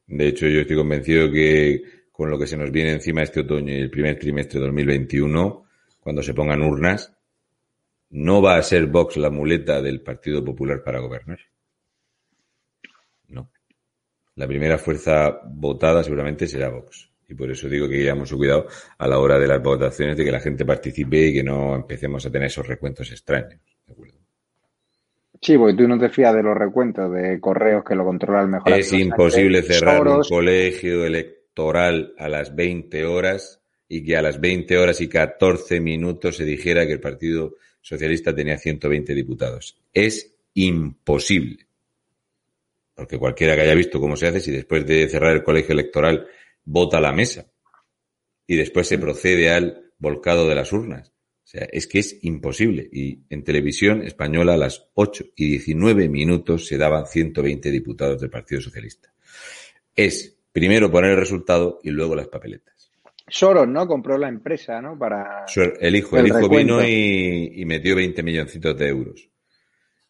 B: De hecho, yo estoy convencido que con lo que se nos viene encima este otoño y el primer trimestre de 2021, cuando se pongan urnas, no va a ser Vox la muleta del Partido Popular para gobernar. No. La primera fuerza votada seguramente será Vox. Y por eso digo que haya mucho cuidado a la hora de las votaciones de que la gente participe y que no empecemos a tener esos recuentos extraños.
A: Sí, porque tú no te fías de los recuentos de correos que lo controla el mejor.
B: Es imposible cerrar un colegio electoral a las 20 horas y que a las 20 horas y 14 minutos se dijera que el Partido Socialista tenía 120 diputados. Es imposible. Porque cualquiera que haya visto cómo se hace, si después de cerrar el colegio electoral vota la mesa y después se procede al volcado de las urnas. O sea, es que es imposible. Y en televisión española a las 8 y 19 minutos se daban 120 diputados del Partido Socialista. Es primero poner el resultado y luego las papeletas.
A: Soros, ¿no? Compró la empresa, ¿no? Para.
B: El hijo, el, hijo vino y, metió 20 milloncitos de euros.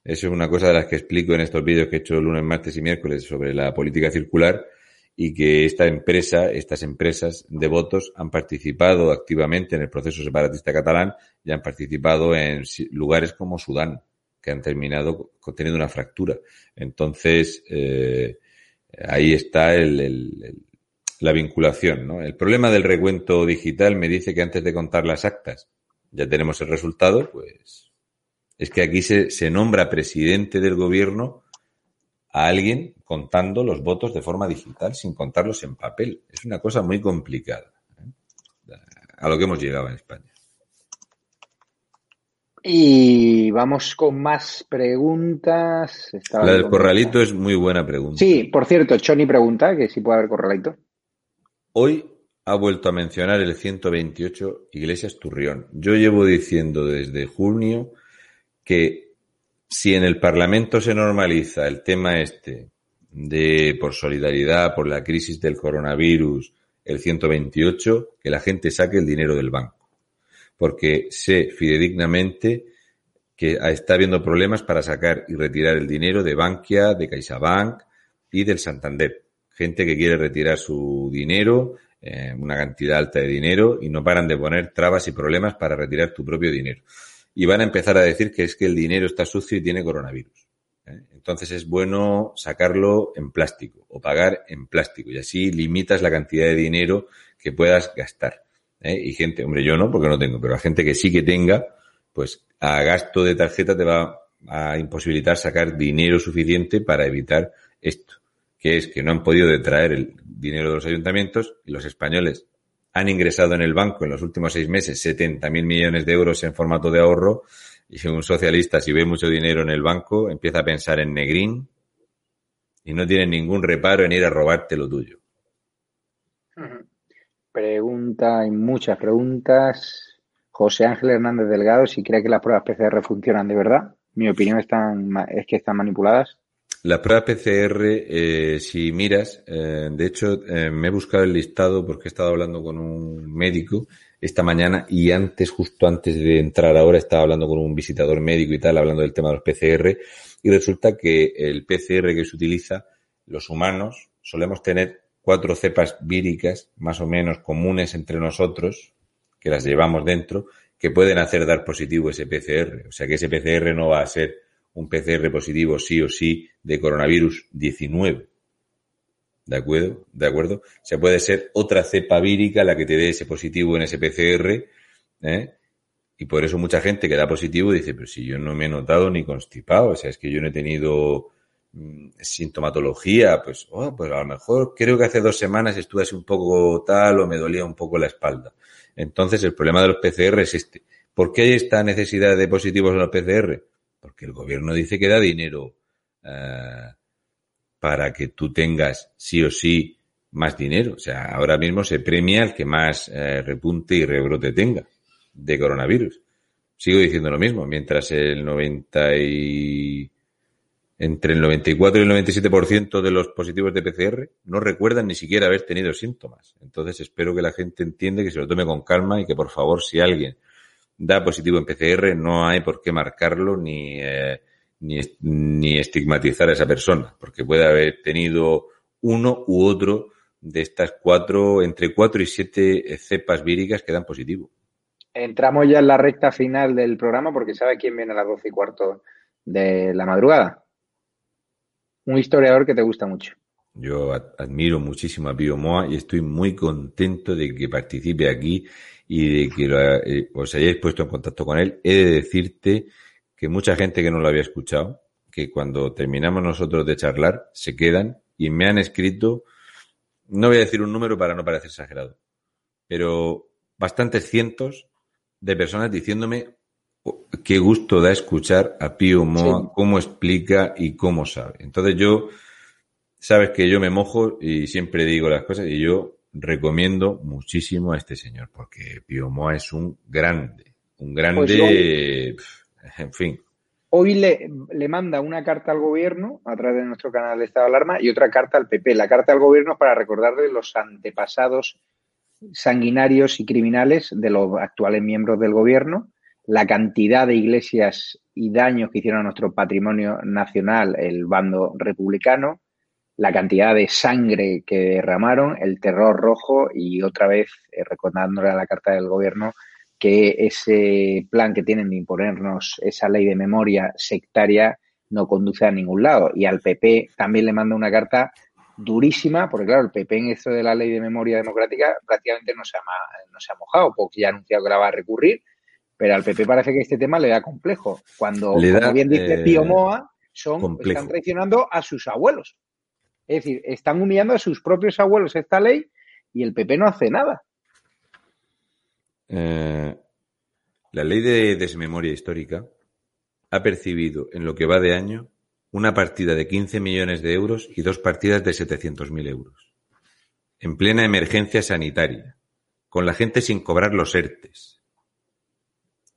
B: Eso es una cosa de las que explico en estos vídeos que he hecho lunes, martes y miércoles sobre la política circular y que esta empresa, estas empresas de votos han participado activamente en el proceso separatista catalán y han participado en lugares como Sudán, que han terminado teniendo una fractura. Entonces, eh, ahí está el la vinculación. ¿no? El problema del recuento digital me dice que antes de contar las actas ya tenemos el resultado, pues es que aquí se, se nombra presidente del gobierno a alguien contando los votos de forma digital sin contarlos en papel. Es una cosa muy complicada. ¿eh? A lo que hemos llegado en España.
A: Y vamos con más preguntas.
B: la del corralito es muy buena pregunta.
A: Sí, por cierto, Choni pregunta que si puede haber corralito.
B: Hoy ha vuelto a mencionar el 128 Iglesias Turrión. Yo llevo diciendo desde junio que si en el Parlamento se normaliza el tema este de por solidaridad, por la crisis del coronavirus, el 128, que la gente saque el dinero del banco. Porque sé fidedignamente que está habiendo problemas para sacar y retirar el dinero de Bankia, de CaixaBank y del Santander gente que quiere retirar su dinero, eh, una cantidad alta de dinero, y no paran de poner trabas y problemas para retirar tu propio dinero. Y van a empezar a decir que es que el dinero está sucio y tiene coronavirus. ¿eh? Entonces es bueno sacarlo en plástico o pagar en plástico y así limitas la cantidad de dinero que puedas gastar. ¿eh? Y gente, hombre, yo no, porque no tengo, pero la gente que sí que tenga, pues a gasto de tarjeta te va a imposibilitar sacar dinero suficiente para evitar esto que es que no han podido detraer el dinero de los ayuntamientos y los españoles han ingresado en el banco en los últimos seis meses 70.000 millones de euros en formato de ahorro y un socialista si ve mucho dinero en el banco empieza a pensar en negrín y no tiene ningún reparo en ir a robarte lo tuyo.
A: Pregunta, hay muchas preguntas. José Ángel Hernández Delgado, si cree que las pruebas PCR funcionan de verdad. Mi opinión es que están manipuladas.
B: La prueba PCR, eh, si miras, eh, de hecho, eh, me he buscado el listado porque he estado hablando con un médico esta mañana y antes, justo antes de entrar ahora, estaba hablando con un visitador médico y tal, hablando del tema de los PCR, y resulta que el PCR que se utiliza, los humanos, solemos tener cuatro cepas víricas más o menos comunes entre nosotros, que las llevamos dentro, que pueden hacer dar positivo ese PCR. O sea que ese PCR no va a ser un PCR positivo sí o sí de coronavirus 19. ¿De acuerdo? ¿De acuerdo? O sea, puede ser otra cepa vírica la que te dé ese positivo en ese PCR, ¿eh? Y por eso mucha gente que da positivo dice, pero si yo no me he notado ni constipado, o sea, es que yo no he tenido mm, sintomatología, pues, oh, pues a lo mejor creo que hace dos semanas estuve así un poco tal o me dolía un poco la espalda. Entonces, el problema de los PCR es este. ¿Por qué hay esta necesidad de positivos en los PCR? Porque el gobierno dice que da dinero eh, para que tú tengas sí o sí más dinero. O sea, ahora mismo se premia el que más eh, repunte y rebrote tenga de coronavirus. Sigo diciendo lo mismo, mientras el 90 y entre el 94 y el 97% de los positivos de PCR no recuerdan ni siquiera haber tenido síntomas. Entonces espero que la gente entienda que se lo tome con calma y que por favor si alguien da positivo en PCR no hay por qué marcarlo ni, eh, ni, ni estigmatizar a esa persona, porque puede haber tenido uno u otro de estas cuatro, entre cuatro y siete cepas víricas que dan positivo.
A: Entramos ya en la recta final del programa porque ¿sabe quién viene a las doce y cuarto de la madrugada? Un historiador que te gusta mucho.
B: Yo admiro muchísimo a Pío Moa y estoy muy contento de que participe aquí y de que eh, os hayáis puesto en contacto con él. He de decirte que mucha gente que no lo había escuchado, que cuando terminamos nosotros de charlar, se quedan y me han escrito, no voy a decir un número para no parecer exagerado, pero bastantes cientos de personas diciéndome qué gusto da escuchar a Pío Moa, cómo explica y cómo sabe. Entonces yo, sabes que yo me mojo y siempre digo las cosas y yo recomiendo muchísimo a este señor porque Pío Moa es un grande, un grande, pues en fin.
A: Hoy le, le, manda una carta al gobierno a través de nuestro canal de Estado de Alarma y otra carta al PP. La carta al gobierno es para recordarle los antepasados sanguinarios y criminales de los actuales miembros del gobierno, la cantidad de iglesias y daños que hicieron a nuestro patrimonio nacional el bando republicano, la cantidad de sangre que derramaron, el terror rojo y otra vez eh, recordándole a la carta del gobierno que ese plan que tienen de imponernos esa ley de memoria sectaria no conduce a ningún lado. Y al PP también le manda una carta durísima, porque claro, el PP en esto de la ley de memoria democrática prácticamente no se ha, no se ha mojado, porque ya ha anunciado que la va a recurrir, pero al PP parece que este tema le da complejo. Cuando, como bien dice eh, Pío Moa, son, están traicionando a sus abuelos. Es decir, están humillando a sus propios abuelos esta ley y el PP no hace nada.
B: Eh, la ley de desmemoria histórica ha percibido en lo que va de año una partida de 15 millones de euros y dos partidas de 700.000 euros. En plena emergencia sanitaria, con la gente sin cobrar los ERTES.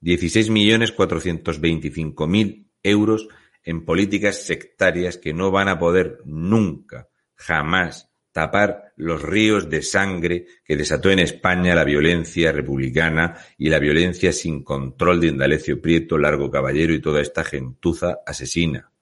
B: 16.425.000 euros en políticas sectarias que no van a poder nunca, jamás, tapar los ríos de sangre que desató en España la violencia republicana y la violencia sin control de Indalecio Prieto, Largo Caballero y toda esta gentuza asesina.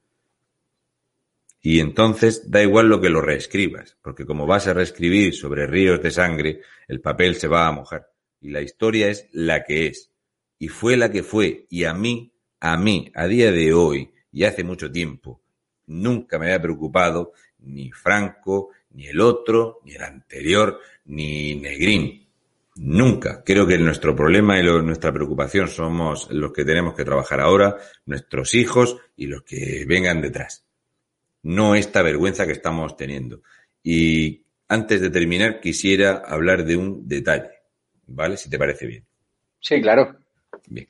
B: Y entonces da igual lo que lo reescribas, porque como vas a reescribir sobre ríos de sangre, el papel se va a mojar. Y la historia es la que es. Y fue la que fue. Y a mí, a mí, a día de hoy, y hace mucho tiempo, nunca me había preocupado ni Franco, ni el otro, ni el anterior, ni Negrín. Nunca. Creo que nuestro problema y nuestra preocupación somos los que tenemos que trabajar ahora, nuestros hijos y los que vengan detrás no esta vergüenza que estamos teniendo. Y antes de terminar, quisiera hablar de un detalle, ¿vale? Si te parece bien.
A: Sí, claro.
B: Bien.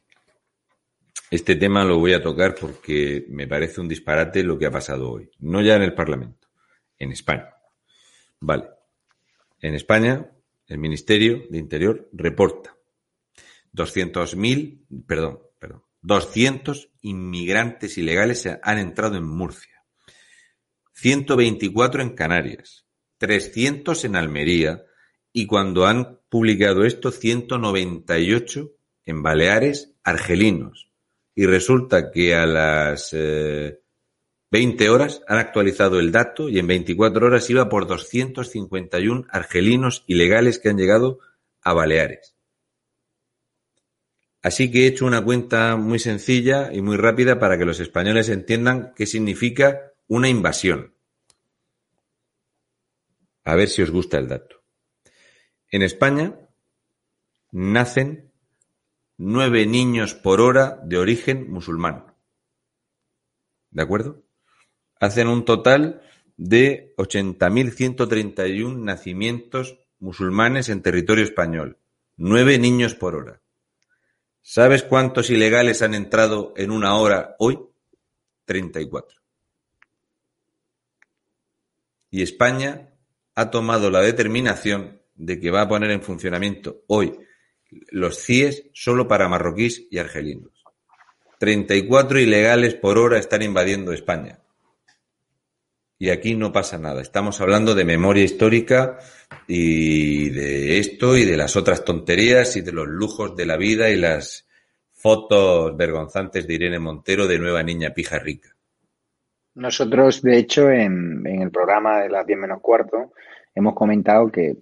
B: Este tema lo voy a tocar porque me parece un disparate lo que ha pasado hoy. No ya en el Parlamento, en España. Vale. En España, el Ministerio de Interior reporta 200.000, perdón, perdón, 200 inmigrantes ilegales han entrado en Murcia. 124 en Canarias, 300 en Almería y cuando han publicado esto 198 en Baleares argelinos. Y resulta que a las 20 eh, horas han actualizado el dato y en 24 horas iba por 251 argelinos ilegales que han llegado a Baleares. Así que he hecho una cuenta muy sencilla y muy rápida para que los españoles entiendan qué significa una invasión. A ver si os gusta el dato. En España nacen nueve niños por hora de origen musulmán. ¿De acuerdo? Hacen un total de 80.131 nacimientos musulmanes en territorio español. Nueve niños por hora. ¿Sabes cuántos ilegales han entrado en una hora hoy? 34 y España ha tomado la determinación de que va a poner en funcionamiento hoy los CIES solo para marroquíes y argelinos. 34 ilegales por hora están invadiendo España. Y aquí no pasa nada. Estamos hablando de memoria histórica y de esto y de las otras tonterías y de los lujos de la vida y las fotos vergonzantes de Irene Montero de nueva niña pija rica.
A: Nosotros, de hecho, en, el programa de las 10 menos cuarto, hemos comentado que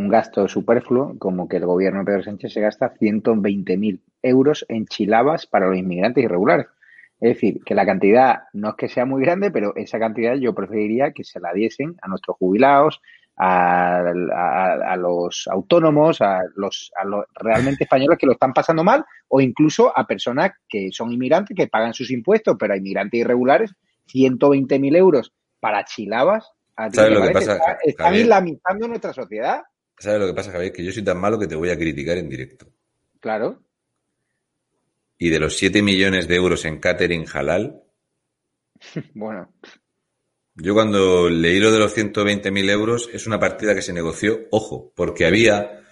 A: un gasto superfluo, como que el gobierno de Pedro Sánchez se gasta 120.000 euros en chilabas para los inmigrantes irregulares. Es decir, que la cantidad no es que sea muy grande, pero esa cantidad yo preferiría que se la diesen a nuestros jubilados, a, los autónomos, a los, a los realmente españoles que lo están pasando mal, o incluso a personas que son inmigrantes, que pagan sus impuestos, pero a inmigrantes irregulares, 120.000 euros para chilabas.
B: ¿Sabes lo que pasa?
A: están islamizando nuestra sociedad.
B: ¿Sabes lo que pasa, Javier? Que yo soy tan malo que te voy a criticar en directo.
A: Claro.
B: Y de los 7 millones de euros en catering halal.
A: bueno.
B: Yo cuando leí lo de los 120.000 euros, es una partida que se negoció, ojo, porque había,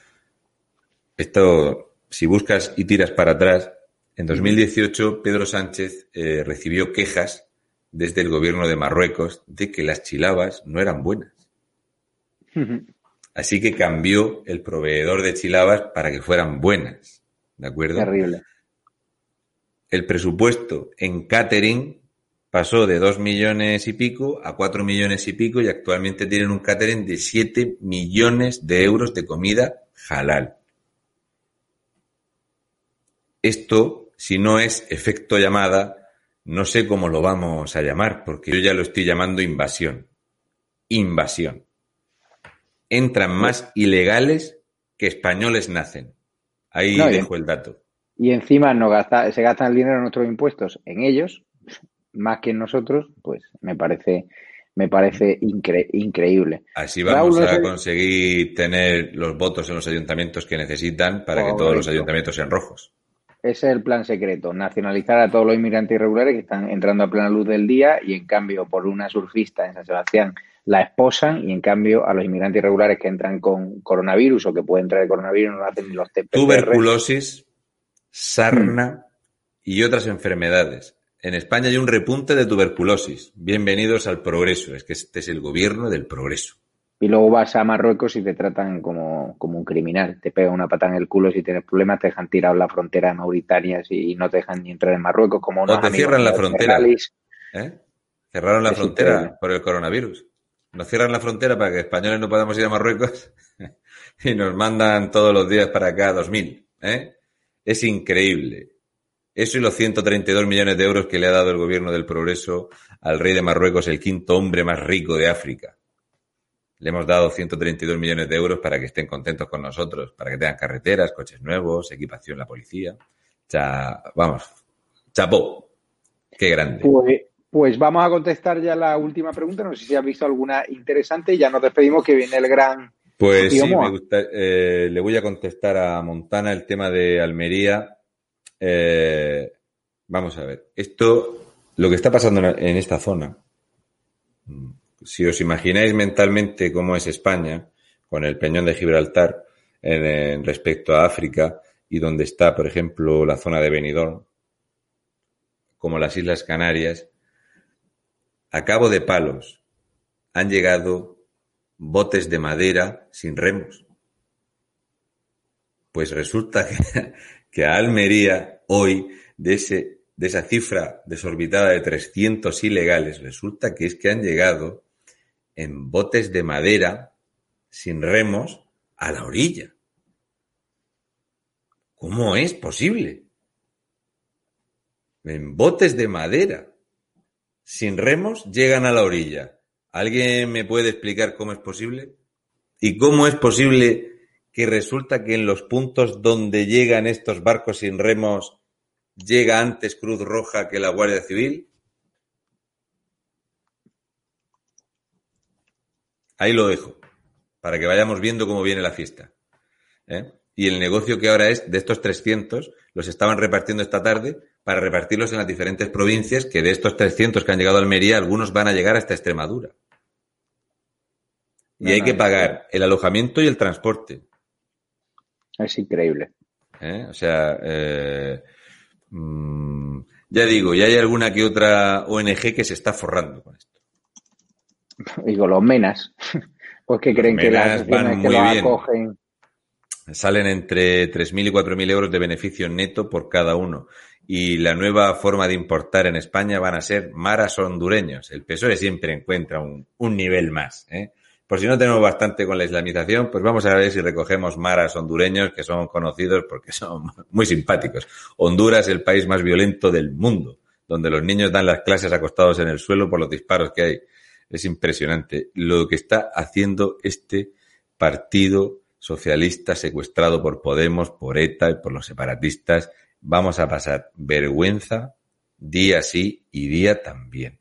B: esto, si buscas y tiras para atrás, en 2018 Pedro Sánchez eh, recibió quejas desde el gobierno de Marruecos de que las chilabas no eran buenas. Así que cambió el proveedor de chilabas para que fueran buenas. ¿De acuerdo?
A: Terrible.
B: El presupuesto en catering pasó de dos millones y pico a cuatro millones y pico y actualmente tienen un catering de 7 millones de euros de comida halal. Esto, si no es efecto llamada, no sé cómo lo vamos a llamar, porque yo ya lo estoy llamando invasión. Invasión. Entran más ilegales que españoles nacen. Ahí dejo el dato.
A: Y encima no gasta, se gastan el dinero de nuestros impuestos en ellos, más que en nosotros, pues me parece, me parece increíble.
B: Así vamos a conseguir tener los votos en los ayuntamientos que necesitan para que todos los ayuntamientos sean rojos.
A: Ese es el plan secreto, nacionalizar a todos los inmigrantes irregulares que están entrando a plena luz del día y en cambio por una surfista en San Sebastián la esposan y en cambio a los inmigrantes irregulares que entran con coronavirus o que pueden traer coronavirus no hacen ni los test
B: Tuberculosis, sarna y otras enfermedades. En España hay un repunte de tuberculosis. Bienvenidos al progreso. Es que este es el gobierno del progreso
A: y luego vas a Marruecos y te tratan como, un criminal. Te pegan una pata en el culo si tienes problemas, te dejan tirado en la frontera de Mauritania y no te dejan ni entrar en Marruecos. Como
B: no te cierran la frontera. ¿Eh? Cerraron la frontera por el coronavirus. Nos cierran la frontera para que españoles no podamos ir a Marruecos y nos mandan todos los días para acá 2.000. ¿eh? Es increíble. Eso y los 132 millones de euros que le ha dado el gobierno del progreso al rey de Marruecos, el quinto hombre más rico de África. Le hemos dado 132 millones de euros para que estén contentos con nosotros, para que tengan carreteras, coches nuevos, equipación la policía. Cha, vamos, chapó. Qué grande.
A: Pues, pues, vamos a contestar ya la última pregunta. No sé si has visto alguna interesante. Ya nos despedimos que viene el gran.
B: Pues sí, me gusta, eh, le voy a contestar a Montana el tema de Almería. Eh, vamos a ver. Esto, lo que está pasando en esta zona, si os imagináis mentalmente cómo es España, con el peñón de Gibraltar en, respecto a África y donde está, por ejemplo, la zona de Benidorm, como las Islas Canarias, a cabo de palos han llegado botes de madera sin remos. Pues resulta que, que a Almería hoy, de, ese, de esa cifra desorbitada de 300 ilegales, resulta que es que han llegado en botes de madera sin remos a la orilla. ¿Cómo es posible? En botes de madera sin remos llegan a la orilla. ¿Alguien me puede explicar cómo es posible? ¿Y cómo es posible que resulta que en los puntos donde llegan estos barcos sin remos llega antes Cruz Roja que la Guardia Civil? Ahí lo dejo, para que vayamos viendo cómo viene la fiesta. ¿eh? Y el negocio que ahora es de estos 300, los estaban repartiendo esta tarde para repartirlos en las diferentes provincias, que de estos 300 que han llegado a Almería, algunos van a llegar hasta Extremadura. Y hay que pagar el alojamiento y el transporte.
A: Es increíble.
B: ¿Eh? O sea, eh, mm, ya digo, y hay alguna que otra ONG que se está forrando con esto.
A: Digo, los menas. Pues que creen que las
B: van que lo acogen. Salen entre 3.000 y 4.000 euros de beneficio neto por cada uno. Y la nueva forma de importar en España van a ser maras hondureños. El PSOE siempre encuentra un, un nivel más. ¿eh? Por si no tenemos bastante con la islamización, pues vamos a ver si recogemos maras hondureños que son conocidos porque son muy simpáticos. Honduras es el país más violento del mundo, donde los niños dan las clases acostados en el suelo por los disparos que hay. Es impresionante lo que está haciendo este partido socialista secuestrado por Podemos, por ETA y por los separatistas. Vamos a pasar vergüenza día sí y día también.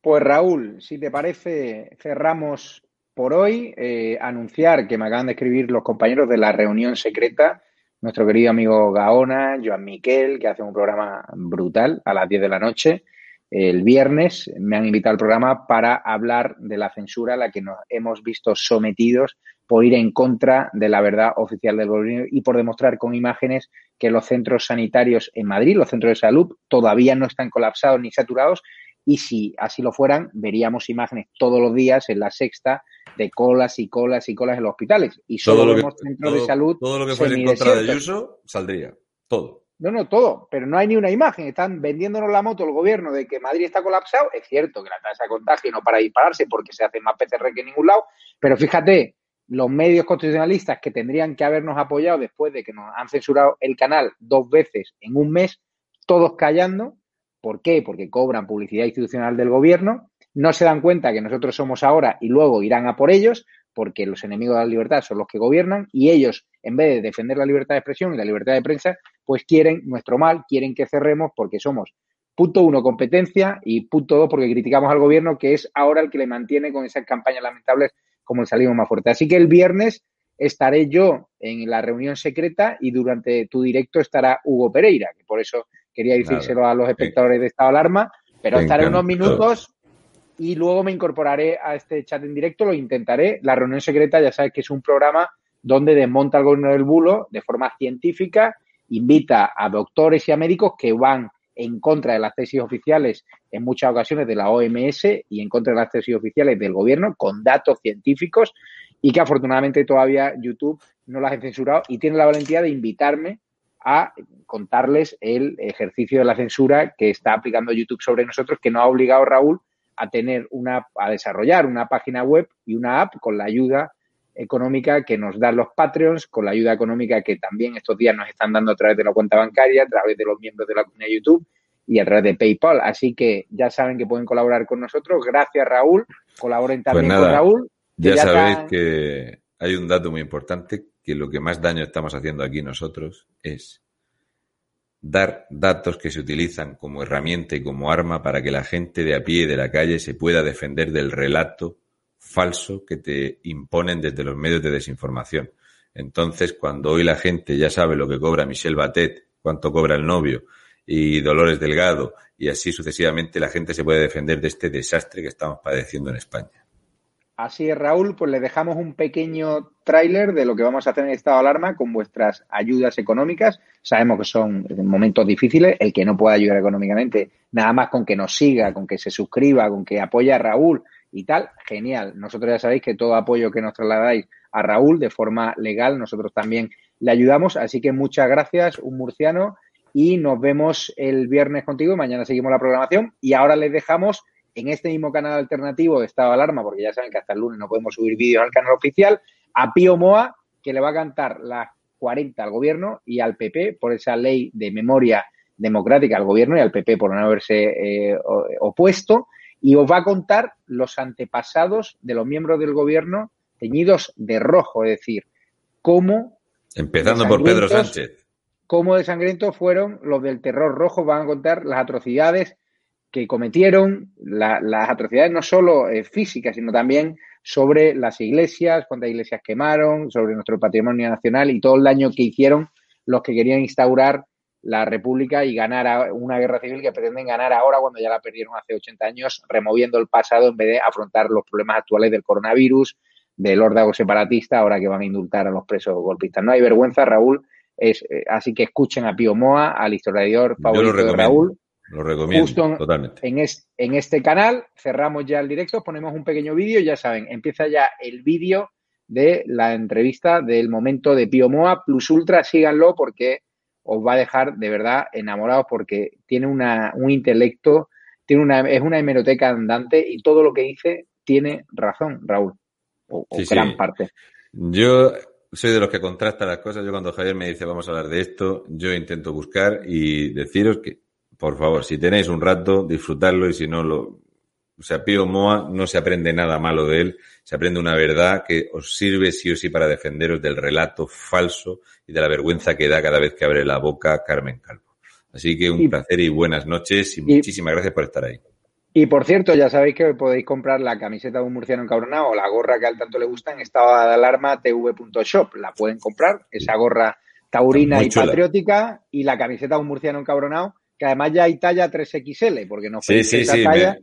A: Pues Raúl, si te parece, cerramos por hoy. Eh, anunciar que me acaban de escribir los compañeros de la reunión secreta, nuestro querido amigo Gaona, Joan Miquel, que hace un programa brutal a las 10 de la noche el viernes me han invitado al programa para hablar de la censura a la que nos hemos visto sometidos por ir en contra de la verdad oficial del gobierno y por demostrar con imágenes que los centros sanitarios en Madrid, los centros de salud, todavía no están colapsados ni saturados y si así lo fueran, veríamos imágenes todos los días en la sexta de colas y colas y colas en los hospitales. Y solo vemos centros de salud.
B: Todo lo que fuera en contra de Ayuso saldría. Todo.
A: No, no, todo, pero no hay ni una imagen. Están vendiéndonos la moto el gobierno de que Madrid está colapsado. Es cierto que la tasa de contagio no para dispararse porque se hace más PCR que en ningún lado, pero fíjate, los medios constitucionalistas que tendrían que habernos apoyado después de que nos han censurado el canal dos veces en un mes, todos callando. ¿Por qué? Porque cobran publicidad institucional del gobierno, no se dan cuenta que nosotros somos ahora y luego irán a por ellos, porque los enemigos de la libertad son los que gobiernan y ellos, en vez de defender la libertad de expresión y la libertad de prensa, pues quieren nuestro mal, quieren que cerremos porque somos, punto uno, competencia y punto dos, porque criticamos al gobierno, que es ahora el que le mantiene con esas campañas lamentables como el salimos más fuerte. Así que el viernes estaré yo en la reunión secreta y durante tu directo estará Hugo Pereira, que por eso quería decírselo a los espectadores de Estado Alarma, pero estaré unos minutos y luego me incorporaré a este chat en directo, lo intentaré. La reunión secreta ya sabes que es un programa donde desmonta el gobierno del bulo de forma científica, invita a doctores y a médicos que van en contra de las tesis oficiales en muchas ocasiones de la OMS y en contra de las tesis oficiales del gobierno con datos científicos y que afortunadamente todavía YouTube no las ha censurado y tiene la valentía de invitarme a contarles el ejercicio de la censura que está aplicando YouTube sobre nosotros, que no ha obligado Raúl a tener una, a desarrollar una página web y una app con la ayuda económica que nos dan los Patreons, con la ayuda económica que también estos días nos están dando a través de la cuenta bancaria, a través de los miembros de la comunidad YouTube y a través de PayPal. Así que ya saben que pueden colaborar con nosotros. Gracias, Raúl. Colaboren pues también con Raúl.
B: Ya, sabéis que hay un dato muy importante, que lo que más daño estamos haciendo aquí nosotros es dar datos que se utilizan como herramienta y como arma para que la gente de a pie de la calle se pueda defender del relato falso que te imponen desde los medios de desinformación. Entonces, cuando hoy la gente ya sabe lo que cobra Michelle Batet, cuánto cobra el novio y Dolores Delgado, y así sucesivamente, la gente se puede defender de este desastre que estamos padeciendo en España.
A: Así es, Raúl, pues le dejamos un pequeño tráiler de lo que vamos a hacer en estado de alarma con vuestras ayudas económicas. Sabemos que son momentos difíciles. El que no pueda ayudar económicamente, nada más con que nos siga, con que se suscriba, con que apoye a Raúl y tal, genial. Nosotros ya sabéis que todo apoyo que nos trasladáis a Raúl de forma legal, nosotros también le ayudamos. Así que muchas gracias, un murciano, y nos vemos el viernes contigo. Mañana seguimos la programación y ahora les dejamos en este mismo canal alternativo de estado alarma, porque ya saben que hasta el lunes no podemos subir vídeos al canal oficial, a Pío Moa, que le va a cantar las 40 al gobierno y al PP por esa ley de memoria democrática al gobierno y al PP por no haberse eh, opuesto y os va a contar los antepasados de los miembros del gobierno teñidos de rojo, es decir, cómo...
B: Empezando por Pedro Sánchez.
A: Cómo de sangrientos fueron los del terror rojo, van a contar las atrocidades que cometieron las atrocidades no solo eh, físicas, sino también sobre las iglesias, cuántas iglesias quemaron, sobre nuestro patrimonio nacional y todo el daño que hicieron los que querían instaurar la República y ganar una guerra civil que pretenden ganar ahora cuando ya la perdieron hace 80 años, removiendo el pasado en vez de afrontar los problemas actuales del coronavirus, del órdago separatista, ahora que van a indultar a los presos golpistas. No hay vergüenza, Raúl, Es, eh, así que escuchen a Pío Moa, al historiador favorito de Raúl.
B: Lo recomiendo
A: Justo
B: totalmente.
A: En, en este canal cerramos ya el directo, ponemos un pequeño vídeo, ya saben, empieza ya el vídeo de la entrevista del momento de Pío Moa Plus Ultra, síganlo porque os va a dejar de verdad enamorados porque tiene una, un intelecto, tiene una, es una hemeroteca andante y todo lo que dice tiene razón, Raúl, o, gran parte.
B: Yo soy de los que contrasta las cosas. Yo cuando Javier me dice vamos a hablar de esto, yo intento buscar y deciros que, por favor, si tenéis un rato, disfrutarlo y si no lo... O sea, Pío Moa no se aprende nada malo de él, se aprende una verdad que os sirve sí o sí para defenderos del relato falso y de la vergüenza que da cada vez que abre la boca Carmen Calvo. Así que un placer y buenas noches y, muchísimas gracias por estar ahí.
A: Y por cierto, ya sabéis que podéis comprar la camiseta de un murciano encabronado o la gorra que al tanto le gusta en estado de alarma tv.shop. La pueden comprar, esa gorra taurina y patriótica y la camiseta de un murciano encabronado, que además ya hay talla 3XL, porque no
B: fue sí, esa
A: talla.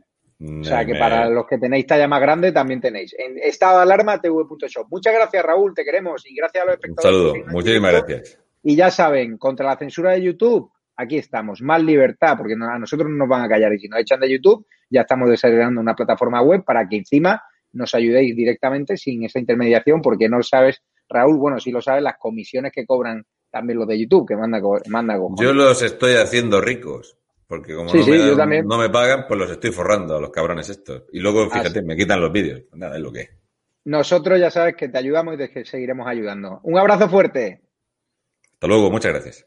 A: O sea que para los que tenéis talla más grande también tenéis. En estado de alarma tv.shop. Muchas gracias, Raúl, te queremos y gracias a los espectadores.
B: Un saludo, muchísimas gracias.
A: Y ya saben, contra la censura de YouTube, aquí estamos. Más libertad, porque a nosotros no nos van a callar y si nos echan de YouTube, ya estamos desarrollando una plataforma web para que encima nos ayudéis directamente sin esa intermediación, porque no sabes, Raúl, bueno, si lo sabes, las comisiones que cobran también los de YouTube, que manda, manda
B: Yo los estoy haciendo ricos. Porque como no, me no, me pagan, pues los estoy forrando a los cabrones estos. Y luego, fíjate, me quitan los vídeos. Nada, es lo que es.
A: Nosotros ya sabes que te ayudamos y te seguiremos ayudando. Un abrazo fuerte.
B: Hasta luego, muchas gracias.